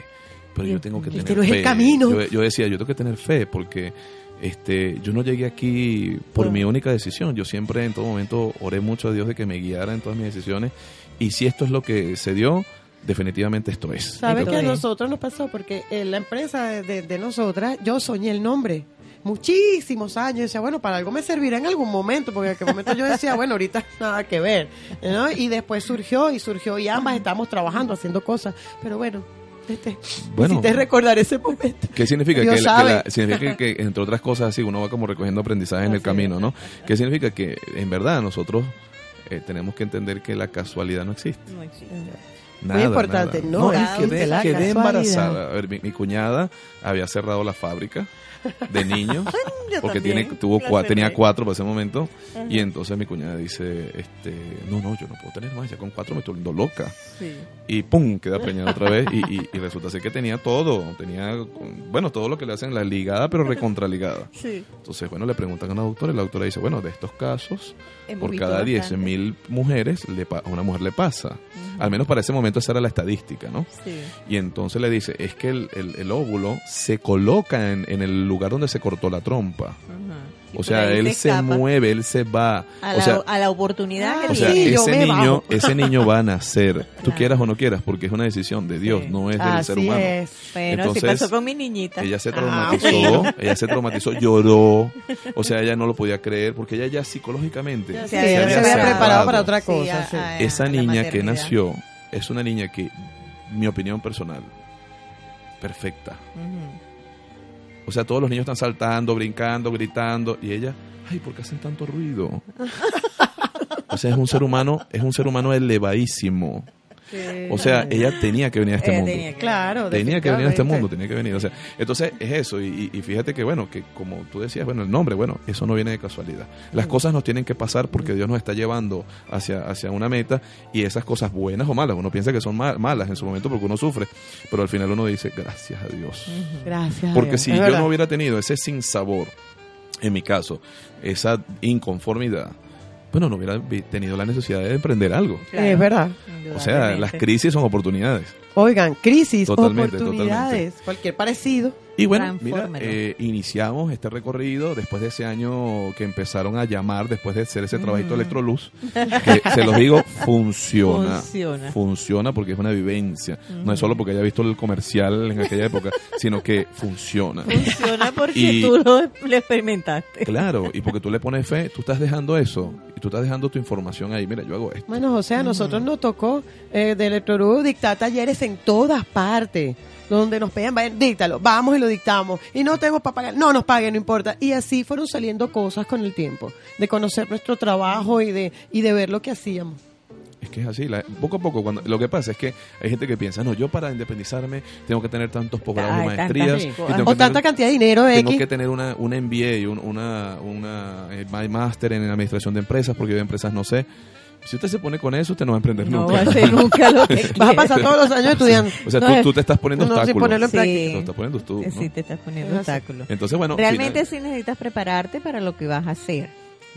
Pero yo tengo que Este tener no es el fe. camino. Yo, yo decía, yo tengo que tener fe porque este, yo no llegué aquí por mi única decisión. Yo siempre en todo momento oré mucho a Dios de que me guiara en todas mis decisiones. Y si esto es lo que se dio, definitivamente esto es. ¿Sabes qué a nosotros nos pasó? Porque en la empresa de, de- de nosotras, yo soñé el nombre. Muchísimos años. Yo decía, bueno, para algo me servirá en algún momento, porque en aquel momento yo decía, bueno, ahorita nada que ver. ¿no? Y después surgió y surgió y ambas estamos trabajando, haciendo cosas. Pero bueno, este, Bueno. recordar ese momento. ¿Qué significa? Dios que, la- que sabe. la- significa que, entre otras cosas, así uno va como recogiendo aprendizaje en el camino, ¿no? ¿Qué significa? Que en verdad nosotros eh, tenemos que entender que la casualidad no existe. No existe. Nada, importante, nada. no y existe quedé, la quedé casualidad. embarazada. A ver, mi, mi cuñada había cerrado la fábrica de niños porque también tiene tuvo cua- tenía cuatro para ese momento y entonces mi cuñada dice este no no yo no puedo tener más ya con cuatro me estoy volviendo loca Sí. y pum, queda preñada otra vez y, y- y resulta ser que tenía todo, tenía, bueno, todo lo que le hacen la ligada, pero recontraligada. Sí. Entonces, bueno, le preguntan a una doctora y la doctora dice, bueno, de estos casos, por cada bastante. 10.000 mujeres, le pa- a una mujer le pasa. Al menos para ese momento esa era la estadística, ¿no? Sí. Y entonces le dice, es que el, el- el óvulo se coloca en, en el lugar donde se cortó la trompa. O por sea, él se escapa mueve, él se va. a o la, sea, a la oportunidad que o sea, ese niño, bajo. ese niño va a nacer, tú Claro. quieras o no quieras, porque es una decisión de Dios, Sí. no es del Así ser humano. es. Bueno, Entonces, así pasó con mi niñita. Ella se Ah, traumatizó, ella se traumatizó, lloró, o sea, ella no lo podía creer porque ella ya psicológicamente Sí, Se había se había preparado para otra cosa. a- sí. a- Esa niña que nació es una niña que, mi opinión personal, perfecta. Ujú. O sea, todos los niños están saltando, brincando, gritando y ella, ay, ¿por qué hacen tanto ruido? O sea, es un ser humano, es un ser humano elevadísimo. O sea, ella tenía que venir a este mundo. tenía que- Claro, Tenía que venir a este mundo, tenía que venir. O sea, entonces es eso. Y, y fíjate que, bueno, que como tú decías, bueno, el nombre, bueno, eso no viene de casualidad. Las cosas nos tienen que pasar porque Dios nos está llevando hacia, hacia una meta y esas cosas buenas o malas, uno piensa que son ma- malas en su momento porque uno sufre, pero al final uno dice, gracias a Dios. Gracias. a Porque Dios, si es yo verdad. no hubiera tenido ese sinsabor, en mi caso, esa inconformidad, bueno, no hubiera tenido la necesidad de emprender algo. Claro, Es verdad. O sea, las crisis son oportunidades. Oigan, crisis, Totalmente, oportunidades, cualquier parecido. Y bueno, mira, eh, iniciamos este recorrido después de ese año que empezaron a llamar, después de hacer ese trabajito de Electroluz, que se los digo, funciona. Funciona. Funciona porque es una vivencia. No es solo porque haya visto el comercial en aquella época, sino que funciona. Funciona porque Y- tú lo, lo experimentaste. Claro, y porque tú le pones fe, tú estás dejando eso, y tú estás dejando tu información ahí. Mira, yo hago esto. Bueno, José, a nosotros nos tocó eh, de Electrorú dictar talleres en todas partes. Donde nos pedían, vayan, díctalo, vamos y lo dictamos. Y no tenemos para pagar, no nos paguen, no importa. Y así fueron saliendo cosas con el tiempo, de conocer nuestro trabajo y de, y de ver lo que hacíamos. Es que es así, la- poco a poco. Cuando, lo que pasa es que hay gente que piensa, no, yo para independizarme tengo que tener tantos posgrados y maestrías. y O tengo O que tanta tener- cantidad de dinero, tengo X. que tener una, un MBA y un- una, una eh, máster en administración de empresas, porque yo de empresas no sé. Si usted se pone con eso, usted no va a emprender No nunca. va a ser nunca lo que Vas a pasar todos los años estudiando. O sea, No tú, es- tú te estás poniendo no, sin obstáculos. ponerlo en Sí. práctica. Tú estás poniendo tú, ¿no? Sí, te estás poniendo obstáculos. Entonces, bueno, Realmente final- sí necesitas prepararte para lo que vas a hacer.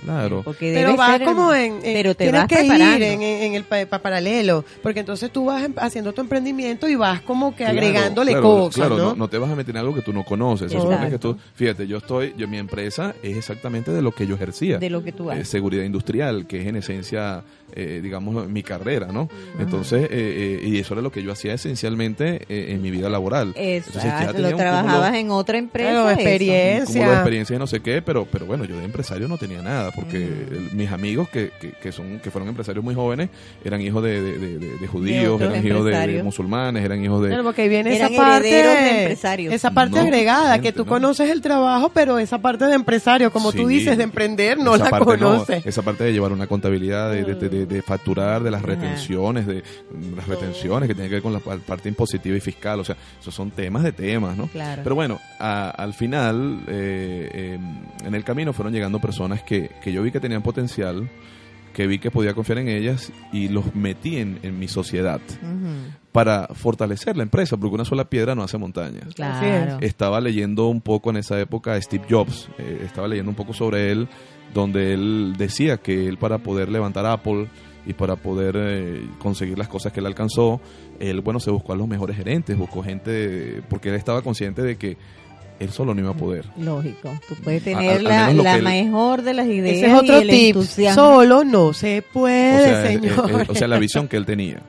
Claro. Porque Pero debe va ser como en- pero te tienes vas que ir preparando. en, en- en el pa- pa- paralelo, porque entonces tú vas em- haciendo tu emprendimiento y vas como que Claro, agregándole claro, cosas, Claro, ¿no? no, no te vas a meter en algo que tú no conoces. Se Exacto. supone que tú, fíjate, yo estoy, yo mi empresa es exactamente de lo que yo ejercía. de lo que tú Eh, haces. seguridad industrial, que es en esencia, eh, digamos, mi carrera, ¿no? Entonces, eh, eh, y eso era lo que yo hacía esencialmente eh, en mi vida laboral. Entonces, ya Exacto, lo un trabajabas cúmulo- en otra empresa. Claro, eso. un de experiencia. experiencia y no sé qué, pero, pero bueno, yo de empresario no tenía nada, porque el- mis amigos que, que, que son, que fueron empresarios muy jóvenes eran hijos de, de, de- de- de judíos, eran hijos de, musulmanes, eran hijos de... Claro, porque ahí viene Eran esa parte, de empresarios. esa parte No, agregada, que tú no. conoces el trabajo, pero esa parte de empresario, como tú Sí, dices, de emprender, no esa la parte conoces. esa parte de llevar una contabilidad, de, de, de- de facturar, de las retenciones, de mm, las retenciones que tienen que ver con la pa- parte impositiva y fiscal, o sea, esos son temas de temas, ¿no? Claro. Pero bueno, a- al final, eh, eh, en el camino fueron llegando personas que, que yo vi que tenían potencial, que vi que podía confiar en ellas y los metí en, en mi sociedad para fortalecer la empresa, porque una sola piedra no hace montañas. Claro. Estaba leyendo un poco en esa época a Steve Jobs, eh, estaba leyendo un poco sobre él, donde él decía que él para poder levantar Apple y para poder eh, conseguir las cosas que él alcanzó, él, bueno, se buscó a los mejores gerentes, buscó gente, porque él estaba consciente de que él solo no iba a poder. Lógico. Tú puedes A- tener la, la él- mejor de las ideas Ese es otro y el tip. entusiasmo. Solo no se O puede, sea, eh, señor. o sea, la visión que él tenía.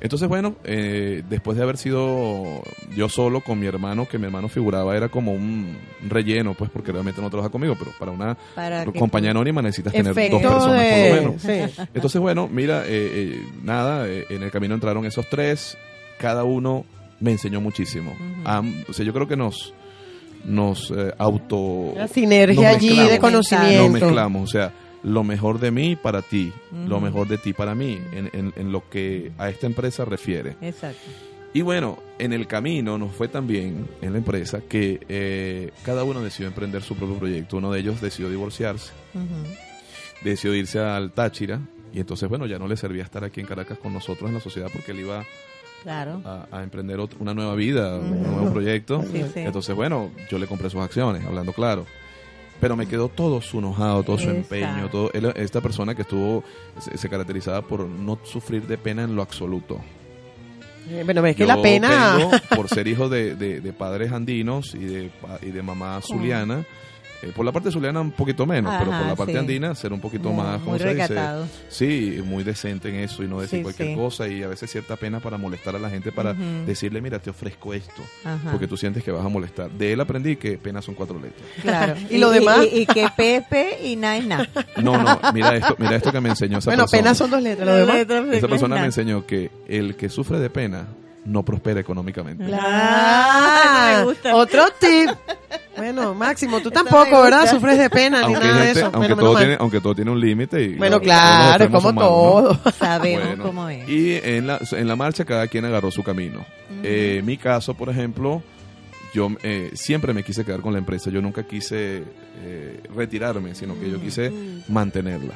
Entonces, bueno, eh, después de haber sido yo solo con mi hermano, que mi hermano figuraba, era como un relleno, pues porque realmente no trabaja conmigo, pero para una Para que compañía anónima necesitas tener dos personas por lo de... menos. sí. Entonces, bueno, mira, eh, eh, nada, eh, en el camino entraron esos tres, cada uno me enseñó muchísimo. O sea, yo creo que nos, nos eh, auto... La sinergia nos allí de conocimiento. mezclamos, o sea, lo mejor de mí para ti, lo mejor de ti para mí, en, en- en lo que a esta empresa refiere. Exacto. Y bueno, en el camino nos fue también en la empresa que eh, cada uno decidió emprender su propio proyecto. Uno de ellos decidió divorciarse, decidió irse al Táchira y entonces, bueno, ya no le servía estar aquí en Caracas con nosotros en la sociedad porque él iba Claro. a, a emprender otro- una nueva vida, un nuevo proyecto. Sí, sí. Entonces, bueno, yo le compré sus acciones, hablando claro. pero me quedó todo su enojado, todo su empeño, todo él- esta persona que estuvo se, se caracterizaba por no sufrir de pena en lo absoluto. Eh, Bueno, es que Yo la pena... vengo por ser hijo de, de- de padres andinos y de, y de mamá zuliana. Eh, por la parte zuliana un poquito menos, pero por la parte sí. andina ser un poquito Muy- más, ¿cómo muy se dice? Sí, muy decente en eso y no decir Sí, cualquier sí. cosa y a veces cierta pena para molestar a la gente para decirle, mira, te ofrezco esto, Ajá. porque tú sientes que vas a molestar. De él aprendí que pena son cuatro letras. Claro. ¿Y lo demás? Y, y que Pepe y nada es nada. No, no, mira esto, mira esto que me enseñó esa Bueno, persona. apenas son dos letras, lo demás... Esa persona me enseñó que el que sufre de pena no prospera económicamente. Me gusta. Otro tip. Bueno, Máximo, tú tampoco, ¿verdad? Sufres de pena ni Aunque, nada hay de eso. aunque, Bueno, todo tiene, aunque todo tiene un límite. y Bueno, claro, como todo. Sabemos Bueno, cómo es. Y en la, en la marcha cada quien agarró su camino. Eh, en mi caso, por ejemplo, yo eh, siempre me quise quedar con la empresa. Yo nunca quise eh, retirarme, sino que yo quise mantenerla.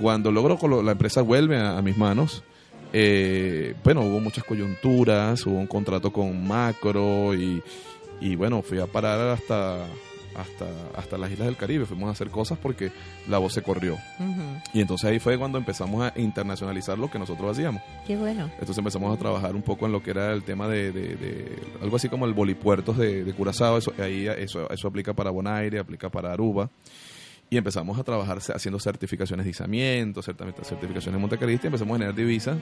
Cuando logro que lo- la empresa vuelve a, a mis manos, eh, bueno, hubo muchas coyunturas, hubo un contrato con Macro y, y bueno, fui a parar hasta, hasta, hasta las Islas del Caribe. Fuimos a hacer cosas porque la voz se corrió. Y entonces ahí fue cuando empezamos a internacionalizar lo que nosotros hacíamos. Qué bueno. Entonces empezamos a trabajar un poco en lo que era el tema de, de- de algo así como el bolipuertos de, de Curazao. Eso, ahí, eso, eso aplica para Bonaire, aplica para Aruba. Y empezamos a trabajar haciendo certificaciones de izamiento, certificaciones de empezamos a generar divisas.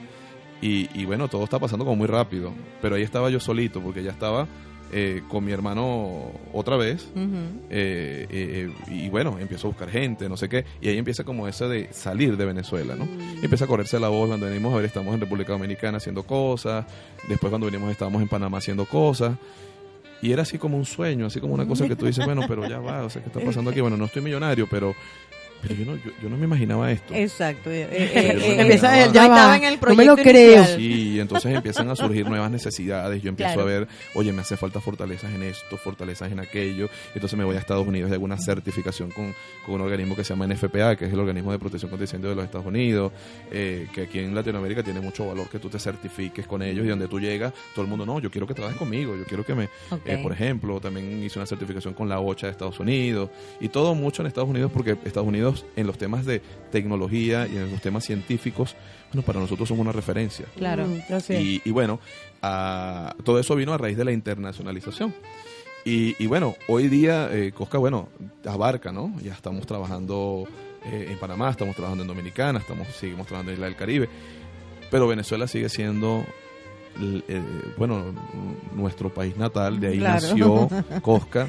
Y, y bueno, todo está pasando como muy rápido. Pero ahí estaba yo solito porque ya estaba eh, con mi hermano otra vez. Eh, eh, eh, y bueno, empiezo a buscar gente, no sé qué, y ahí empieza como eso de salir de Venezuela, ¿no? Y empieza a correrse la voz cuando venimos a ver, estamos en República Dominicana haciendo cosas, después cuando venimos estábamos en Panamá haciendo cosas, y era así como un sueño, así como una cosa que tú dices, bueno, pero ya va, o sea, ¿qué está pasando aquí? Bueno, no estoy millonario, pero, pero yo, no, yo, yo no me imaginaba esto. Exacto. Eh, eh, Eh, eh, Empieza ya estaba en el No me lo proyecto creo. Sí, y entonces empiezan a surgir nuevas necesidades. Yo empiezo Claro. a ver, oye, me hace falta fortalezas en esto, fortalezas en aquello. Entonces me voy a Estados Unidos y hago una certificación con, con un organismo que se llama NFPA, que es el organismo de protección contra incendios de los Estados Unidos, eh, que aquí en Latinoamérica tiene mucho valor que tú te certifiques con ellos y donde tú llegas, todo el mundo, no, yo quiero que trabajes conmigo, yo quiero que me, eh, por ejemplo, también hice una certificación con la OCHA de Estados Unidos y todo mucho en Estados Unidos porque Estados Unidos en los temas de tecnología y en los temas científicos, bueno, para nosotros son una referencia. Claro. Mm. Y, y bueno, ah, todo eso vino a raíz de la internacionalización. Y, y bueno, hoy día eh, Cosca, bueno, abarca, ¿no? Ya estamos trabajando eh, en Panamá, estamos trabajando en Dominicana, estamos, seguimos trabajando en Isla del Caribe, pero Venezuela sigue siendo, eh, bueno, nuestro país natal, de ahí Claro. nació Cosca.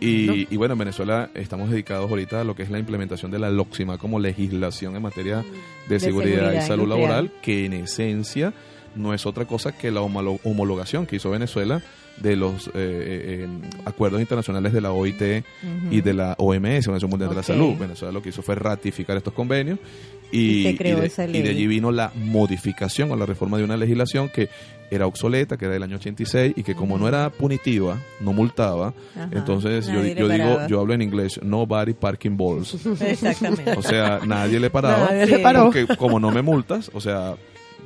Y, y bueno, en Venezuela estamos dedicados ahorita a lo que es la implementación de la LOXIMA como legislación en materia de, De seguridad, seguridad y salud industrial. laboral, que en esencia no es otra cosa que la homolo- homologación que hizo Venezuela de los eh, eh, eh, acuerdos internacionales de la OIT y de la OMS, Organización Mundial de la. Salud. Venezuela lo que hizo fue ratificar estos convenios y, Y se creó y de, esa y de ley. allí vino la modificación o la reforma de una legislación que era obsoleta, que era del año 86 y que como no era punitiva, no multaba, Ajá. entonces yo, yo digo, yo hablo en inglés, nobody parking balls. Exactamente. O sea, nadie le paraba Nadie le paró. porque como no me multas, o sea,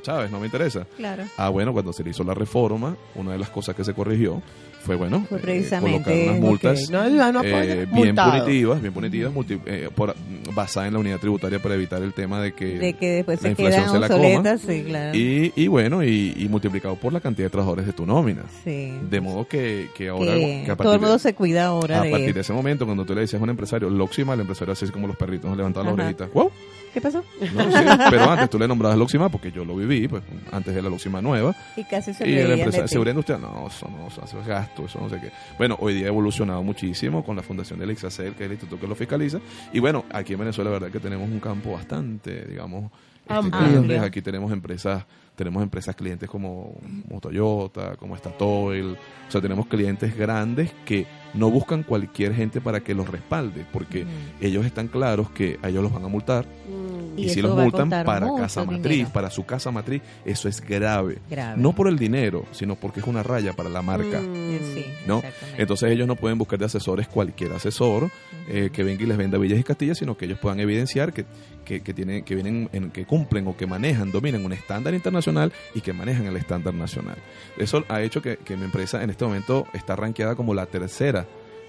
¿sabes? No me interesa. claro. Ah, bueno, cuando se le hizo la reforma, una de las cosas que se corrigió fue, bueno, Fue eh, precisamente- unas multas no, no, eh, bien punitivas, bien punitivas, multi- eh, por- basadas en la unidad tributaria para evitar el tema de que, De que después la se inflación se la coma. obsoletas, sí, claro. y, y bueno, y, y multiplicado por la cantidad de trabajadores de tu nómina. sí. De modo que, que ahora... que que a todo el mundo se cuida ahora a de partir de ese momento, cuando tú le decías a un empresario, Loxima, el empresario así como los perritos, levantaba las Ajá. orejitas. ¡Wow! ¿Qué pasó? No, sí, pero antes tú le nombrabas Loxima porque yo lo viví, pues antes de la Loxima nueva. Y casi se Y el empresario, seguridad industrial, no, eso no, eso hace gasto, eso no sé qué. Bueno, hoy día ha evolucionado muchísimo con la fundación del IXACEL, que es el instituto que lo fiscaliza. Y bueno, aquí en Venezuela, la verdad que tenemos un campo bastante, digamos, este, Amplio. Aquí tenemos empresas, tenemos empresas clientes como, como Toyota, como Statoil. O sea, tenemos clientes grandes que no buscan cualquier gente para que los respalde, porque Ujú. ellos están claros que a ellos los van a multar. Mm. Y, Y si los multan para casa matriz, dinero. para su casa matriz, eso es grave. Grave. No por el dinero, sino porque es una raya para la marca. Mm. Sí, ¿no? Entonces ellos no pueden buscar de asesores cualquier asesor eh, que venga y les venda villas y castillas, sino que ellos puedan evidenciar que, que, que tienen, que vienen, en, que cumplen o que manejan, dominan un estándar internacional y que manejan el estándar nacional. Eso ha hecho que, que mi empresa en este momento está rankeada como la tercera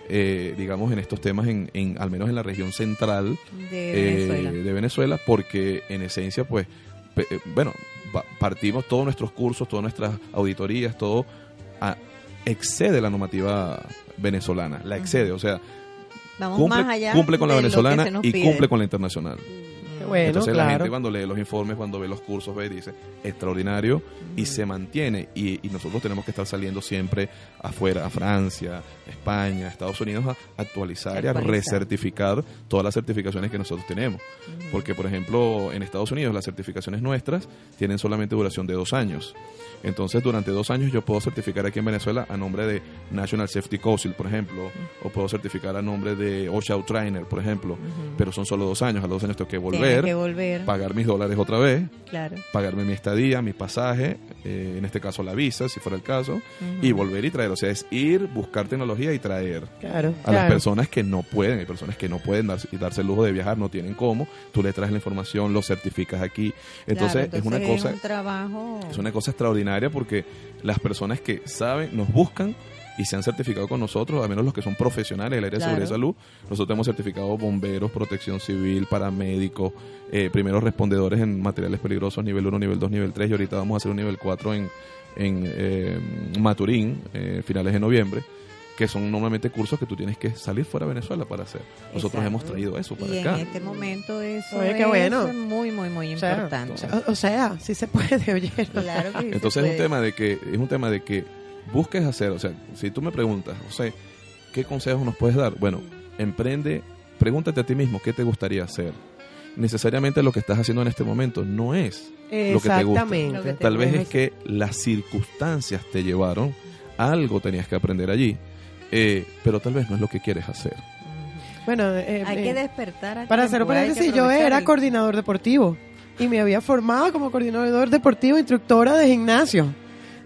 eh, digamos, en estos temas, en, en, al menos en la región central De eh, Venezuela. de Venezuela, porque en esencia, pues, pe- eh, bueno, partimos todos nuestros cursos, todas nuestras auditorías, todo a- excede la normativa venezolana, la excede, o sea, Vamos cumple, más allá cumple con la venezolana y pide. cumple con la internacional. Bueno, Entonces la gente cuando lee los informes, cuando ve los cursos, ve y dice, extraordinario, y se mantiene. Y, y nosotros tenemos que estar saliendo siempre afuera, a Francia, España, Estados Unidos, a actualizar y a recertificar todas las certificaciones que nosotros tenemos. Porque, por ejemplo, en Estados Unidos las certificaciones nuestras tienen solamente duración de dos años. Entonces, durante dos años yo puedo certificar aquí en Venezuela a nombre de National Safety Council, por ejemplo, o puedo certificar a nombre de OSHA Trainer, por ejemplo, pero son solo dos años. A los dos años tengo que volver, que volver, pagar mis dólares otra vez, claro. pagarme mi estadía, mi pasaje, eh, en este caso la visa, si fuera el caso, y volver y traer. O sea, es ir, buscar tecnología y traer Claro, a las personas que no pueden. Hay personas que no pueden darse, y darse el lujo de viajar, no tienen cómo. Tú le traes la información, lo certificas aquí. Entonces, es una cosa un trabajo es una cosa extraordinaria porque las personas que saben, nos buscan y se han certificado con nosotros, al menos los que son profesionales del área Claro. de seguridad y salud, nosotros hemos certificado bomberos, protección civil, paramédicos, eh, primeros respondedores en materiales peligrosos, nivel 1, nivel 2, nivel 3, y ahorita vamos a hacer un nivel 4 en, en eh, Maturín, eh, finales de noviembre, que son normalmente cursos que tú tienes que salir fuera de Venezuela para hacer. Nosotros Exacto. hemos traído eso para y acá. en este momento eso Oye, qué es bueno. muy, muy, muy O sea, importante. O, o sea, sí se puede, oye. Claro que sí Entonces es un tema de que es un tema de que busques hacer, o sea, si tú me preguntas, o sea, ¿qué consejos nos puedes dar? Bueno, emprende, pregúntate a ti mismo qué te gustaría hacer. Necesariamente lo que estás haciendo en este momento no es lo que te gusta. Tal vez es que las circunstancias te llevaron, algo tenías que aprender allí, eh, pero tal vez no es lo que quieres hacer. Bueno, eh, Hay eh, que despertar a para hacer tiempo, que paréntesis, yo era el- coordinador deportivo y me había formado como coordinador deportivo, instructora de gimnasio.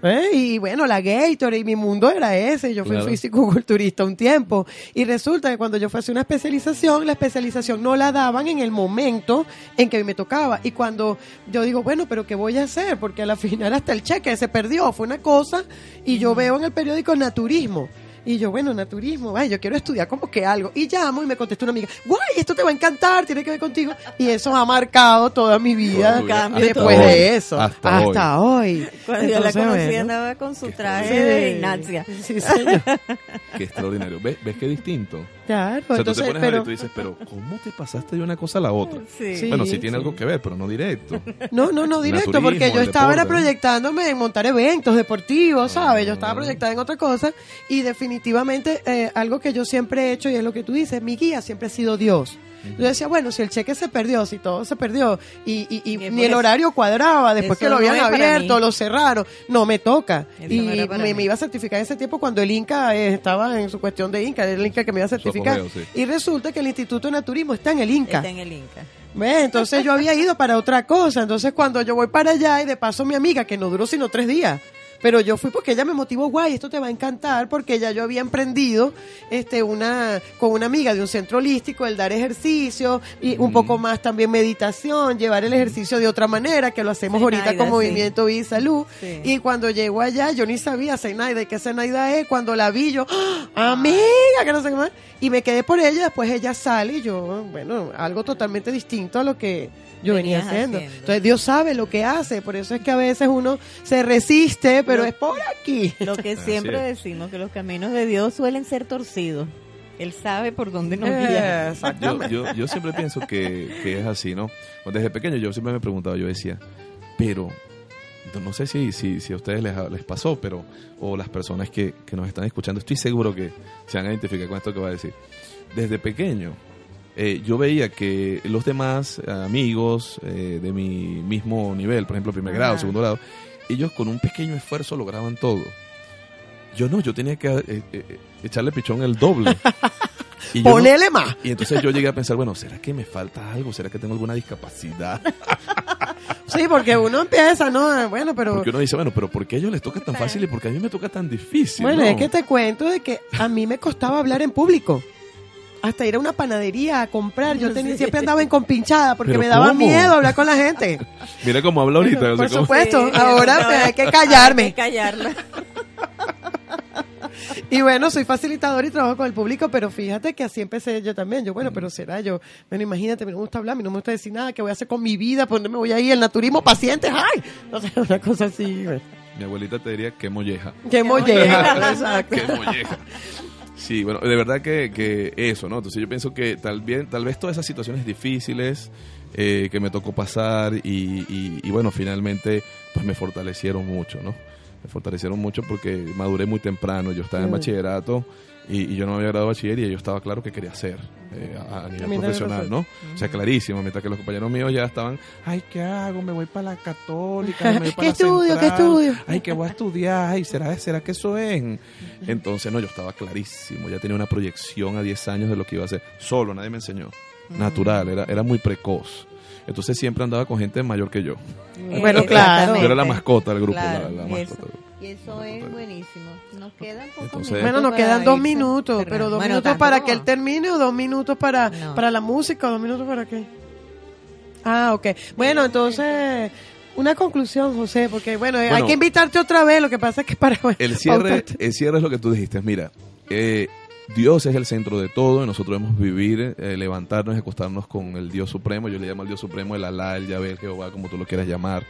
¿Eh? Y bueno, la Gator y mi mundo era ese. Yo fui Claro. físico-culturista un tiempo. Y resulta que cuando yo fui a hacer una especialización, la especialización no la daban en el momento en que me tocaba. Y cuando yo digo, bueno, pero ¿qué voy a hacer? Porque a la final hasta el cheque se perdió. Fue una cosa. Y yo veo en el periódico naturismo. Y yo, bueno, naturismo, vaya, yo quiero estudiar como que algo. Y llamo y me contestó una amiga, guay, esto te va a encantar, tiene que ver contigo. Y eso ha marcado toda mi vida. Y después hoy, de eso, hasta hasta, hoy. Cuando yo la conocí bueno. andaba con su traje Sí. de gimnasia. Sí, señor. Qué extraordinario. ¿Ves, ¿Ves qué distinto? Claro, O sea, tú entonces, te pones a ver y pero, tú dices, pero ¿cómo te pasaste de una cosa a la otra? Sí. Bueno, sí tiene algo que ver, pero no directo. no, no, no directo, Naturismo, porque yo estaba deporte, proyectándome en montar eventos deportivos, ¿sabes? Yo estaba Ah. proyectada en otra cosa y definitivamente eh, algo que yo siempre he hecho y es lo que tú dices, mi guía siempre ha sido Dios. Yo decía, bueno, si el cheque se perdió, si todo se perdió y, y- y ni el pues, horario cuadraba después que lo habían abierto, lo cerraron, no me toca. Eso y no me, iba a certificar en ese tiempo cuando el Inca eh, estaba en su cuestión de Inca, era el Inca que me iba a certificar. sí. Y resulta que el Instituto de Naturismo está en el Inca. Está en el Inca. ¿Ves? Entonces yo había ido para otra cosa. Entonces cuando yo voy para allá y de paso mi amiga, que no duró sino tres días, pero yo fui porque ella me motivó, guay, esto te va a encantar, porque ya yo había emprendido este una con una amiga de un centro holístico, el dar ejercicio y un poco más también meditación, llevar el ejercicio de otra manera, que lo hacemos ahorita con sí. Movimiento y Salud. Sí. Y cuando llego allá, yo ni sabía Zenaida y qué Zenaida es. Cuando la vi, yo, ¡Ah! amiga, que no sé qué más. Y me quedé por ella, después ella sale y yo, bueno, algo totalmente distinto a lo que yo venía haciendo. haciendo. Entonces Dios sabe lo que hace, por eso es que a veces uno se resiste, pero Lo- es por aquí. Lo que siempre decimos, que los caminos de Dios suelen ser torcidos. Él sabe por dónde nos guía. Yo, Exactamente. yo, yo siempre pienso que, que es así, ¿no? Desde pequeño yo siempre me preguntaba, yo decía, pero no sé si, si, si a ustedes les, les pasó, pero o las personas que, que nos están escuchando, estoy seguro que se van a identificar con esto que va a decir. Desde pequeño eh, yo veía que los demás eh, amigos eh, de mi mismo nivel, por ejemplo, primer grado, Ajá. segundo grado, ellos con un pequeño esfuerzo lograban todo. Yo no, yo tenía que eh, eh, eh, echarle pichón el doble. Y no- Ponele más. y entonces yo llegué a pensar, bueno, ¿será que me falta algo? ¿Será que tengo alguna discapacidad? Sí, porque uno empieza, ¿no? Bueno, pero... Porque uno dice, bueno, pero ¿por qué a ellos les toca tan fácil y por qué a mí me toca tan difícil? Bueno, no? es que te cuento de que a mí me costaba hablar en público. Hasta ir a una panadería a comprar. Yo tenía, siempre andaba en compinchada porque ¿Pero me daba cómo? miedo hablar con la gente. Mira cómo habla ahorita. o sea, Por cómo- supuesto. Sí, ahora no, pues, hay que Hay callarme. que callarla. Y bueno, soy facilitador y trabajo con el público, pero fíjate que así empecé yo también. Yo, bueno, pero será yo. Bueno, imagínate, me gusta hablar, mí no me gusta decir nada, ¿qué voy a hacer con mi vida? ¿Por dónde me voy a ir? El naturismo, pacientes, ¡ay! No sé, una cosa así. bueno. Mi abuelita te diría que molleja. Qué molleja, exacto. Qué molleja. Sí, bueno, de verdad que, que eso, ¿no? Entonces yo pienso que tal, bien, tal vez todas esas situaciones difíciles eh, que me tocó pasar y, y- y, bueno, finalmente pues me fortalecieron mucho, ¿no? Me fortalecieron mucho porque maduré muy temprano, yo estaba en Mm. bachillerato y, y yo no me había graduado de bachiller y yo estaba claro que quería hacer eh, a, a nivel profesional. ¿no? O sea, clarísimo, mientras que los compañeros míos ya estaban, ay, ¿qué hago? Me voy para la católica, me voy para ¿Qué la estudio? ¿Qué estudio? Ay, que voy a estudiar, ay, ¿será, ¿será que eso es? Entonces, no, yo estaba clarísimo, ya tenía una proyección a 10 años de lo que iba a hacer. Solo, nadie me enseñó. Natural, era, era muy precoz. Entonces siempre andaba con gente mayor que yo. Bueno, claro. Yo era la mascota del grupo, Claro, la, la eso. mascota. Y eso es buenísimo. Nos quedan pocos Entonces- minutos Bueno, nos quedan dos minutos, cerrando. pero dos Bueno, minutos para que él termine o dos minutos para, No. para la música o dos minutos para qué. Ah, ok. Bueno, entonces, una conclusión, José, porque bueno, hay que invitarte otra vez, lo que pasa es que para... El cierre, el cierre es lo que tú dijiste. Mira, eh, Dios es el centro de todo y nosotros debemos vivir, eh, levantarnos y acostarnos con el Dios supremo. Yo le llamo al Dios supremo el Alá, el Yahvé, el Jehová, como tú lo quieras llamar.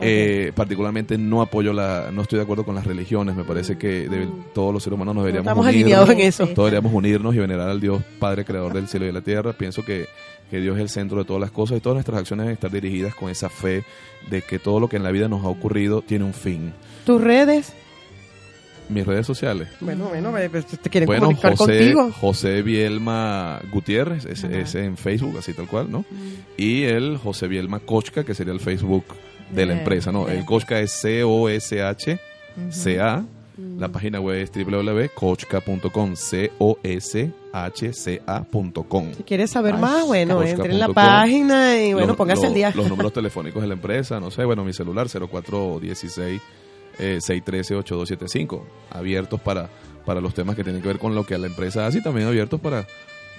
Eh, particularmente no apoyo la, no estoy de acuerdo con las religiones. Me parece que debe- todos los seres humanos nos deberíamos Estamos unirnos. alineados en eso. Todos deberíamos unirnos y venerar al Dios Padre Creador del cielo y de la tierra. Pienso que, que Dios es el centro de todas las cosas y todas nuestras acciones deben estar dirigidas con esa fe de que todo lo que en la vida nos ha ocurrido tiene un fin. Tus redes. Mis redes sociales. Bueno, bueno, pues, te quieren Bueno, comunicar José, contigo. José Bielma Gutiérrez, ese, ese en Facebook, así tal cual, ¿no? Y el José Bielma Kochka, que sería el Facebook de la empresa, ¿no? El Kochka es C-O-S-H-C-A. Ujú. La página web es www.kochka.com, C-O-S-H-C-A.com. Si quieres saber Ay, más, bueno, entre en la página y bueno, Los- póngase el día. Los números telefónicos de la empresa, no sé, bueno, mi celular 0416 eh, 613-8275, abiertos para, para los temas que tienen que ver con lo que la empresa hace y también abiertos para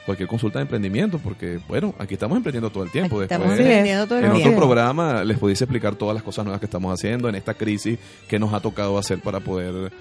cualquier consulta de emprendimiento, porque bueno, aquí estamos emprendiendo todo el tiempo. Aquí estamos Después, Así es. aprendiendo todo el en otro programa les pudiese explicar todas las cosas nuevas que estamos haciendo en esta crisis que nos ha tocado hacer para poder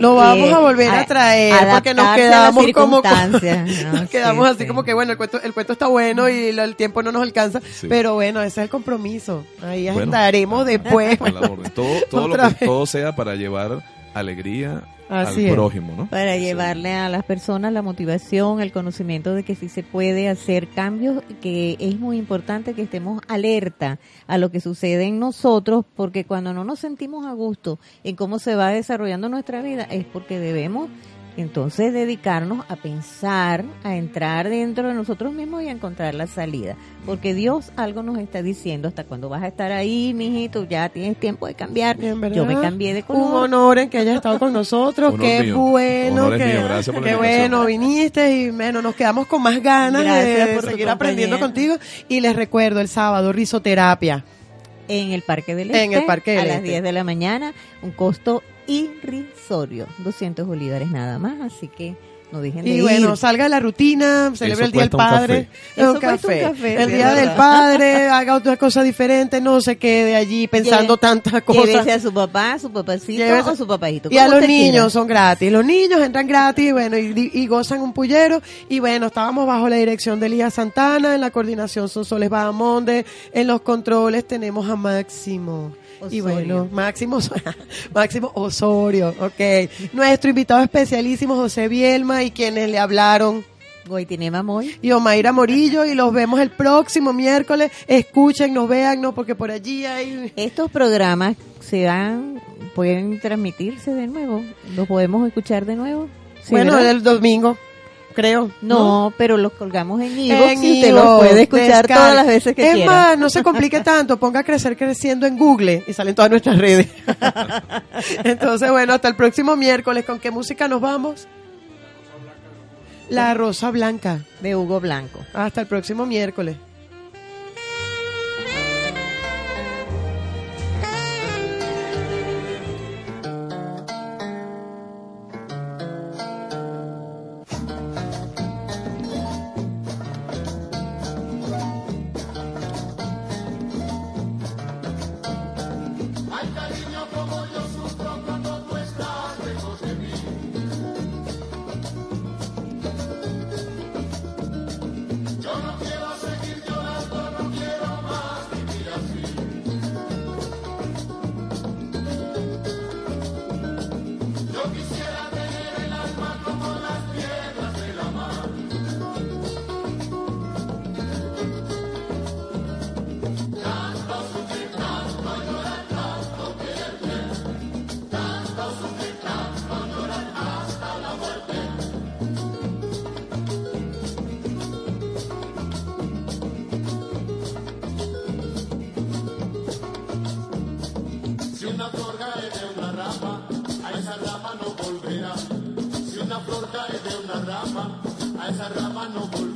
Lo vamos a volver a traer, porque nos quedamos como- ¿no? Nos quedamos Sí, así sí. como que bueno, el cuento, el cuento está bueno y lo- el tiempo no nos alcanza, Sí. pero bueno, ese es el compromiso. Ahí Bueno. agendaremos después. a la orden. Todo, todo, lo que, vez. todo sea para llevar alegría Así al es. prójimo, ¿no? Para llevarle a las personas la motivación, el conocimiento de que sí se puede hacer cambios, que es muy importante que estemos alerta a lo que sucede en nosotros, porque cuando no nos sentimos a gusto en cómo se va desarrollando nuestra vida, es porque debemos entonces dedicarnos a pensar, a entrar dentro de nosotros mismos y a encontrar la salida. Porque Dios algo nos está diciendo, hasta cuando vas a estar ahí, mijito, ya tienes tiempo de cambiar. Yo me cambié de Un color. honor en que hayas estado con nosotros. Honor Qué mío. bueno. Honor que, qué bueno, viniste y bueno, nos quedamos con más ganas Gracias de por seguir aprendiendo contigo. Y les recuerdo el sábado, risoterapia. en el Parque del En Este el Parque del a las Este. 10 de la mañana, un costo irrisorio, 200 bolívares nada más, así que no dejen de Y ir. bueno, salga de la rutina, celebre el Día del un Padre. café. Un El Día del. Padre, haga otra cosa diferente, no se quede allí pensando Lleve- tantas cosas. Llévese a su papá, a su papacito Llévese- o su papajito. Y a los niños quiera. son gratis. Los niños entran gratis, bueno, y, y gozan un pullero. Y bueno, estábamos bajo la dirección de Elías Santana, en la coordinación son Soles Bahamonde, en los controles tenemos a Máximo. Y bueno, Máximo, Máximo Osorio, ok. Nuestro invitado especialísimo, José Bielma, y quienes le hablaron, Goitinema Moy. y Omaira Morillo, y los vemos el próximo miércoles. Escúchennos, véannos, porque por allí hay... Estos programas se van, pueden transmitirse de nuevo, los podemos escuchar de nuevo. Sí, bueno, ¿verdad? el domingo, creo. no, pero los colgamos en Ivo En y usted los puede escuchar todas las veces que es quiera. más, no se complique tanto, ponga crecer creciendo en Google y salen todas nuestras redes. Entonces, bueno, hasta el próximo miércoles. ¿Con qué música nos vamos? La Rosa Blanca. de Hugo Blanco. Hasta el próximo miércoles. a esa rama no volvemos.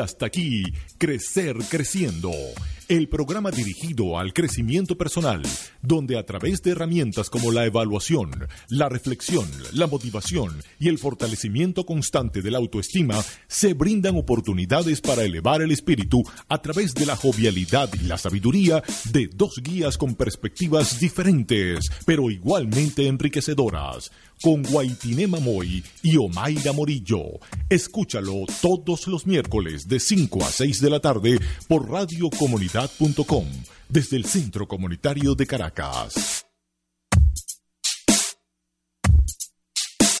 Hasta aquí, Crecer Creciendo, el programa dirigido al crecimiento personal, donde a través de herramientas como la evaluación, la reflexión, la motivación y el fortalecimiento constante de la autoestima, se brindan oportunidades para elevar el espíritu a través de la jovialidad y la sabiduría de dos guías con perspectivas diferentes, pero igualmente enriquecedoras con Guaitine Mamoy y Omaira Morillo. Escúchalo todos los miércoles de 5 a 6 de la tarde por radiocomunidad.com desde el Centro Comunitario de Caracas.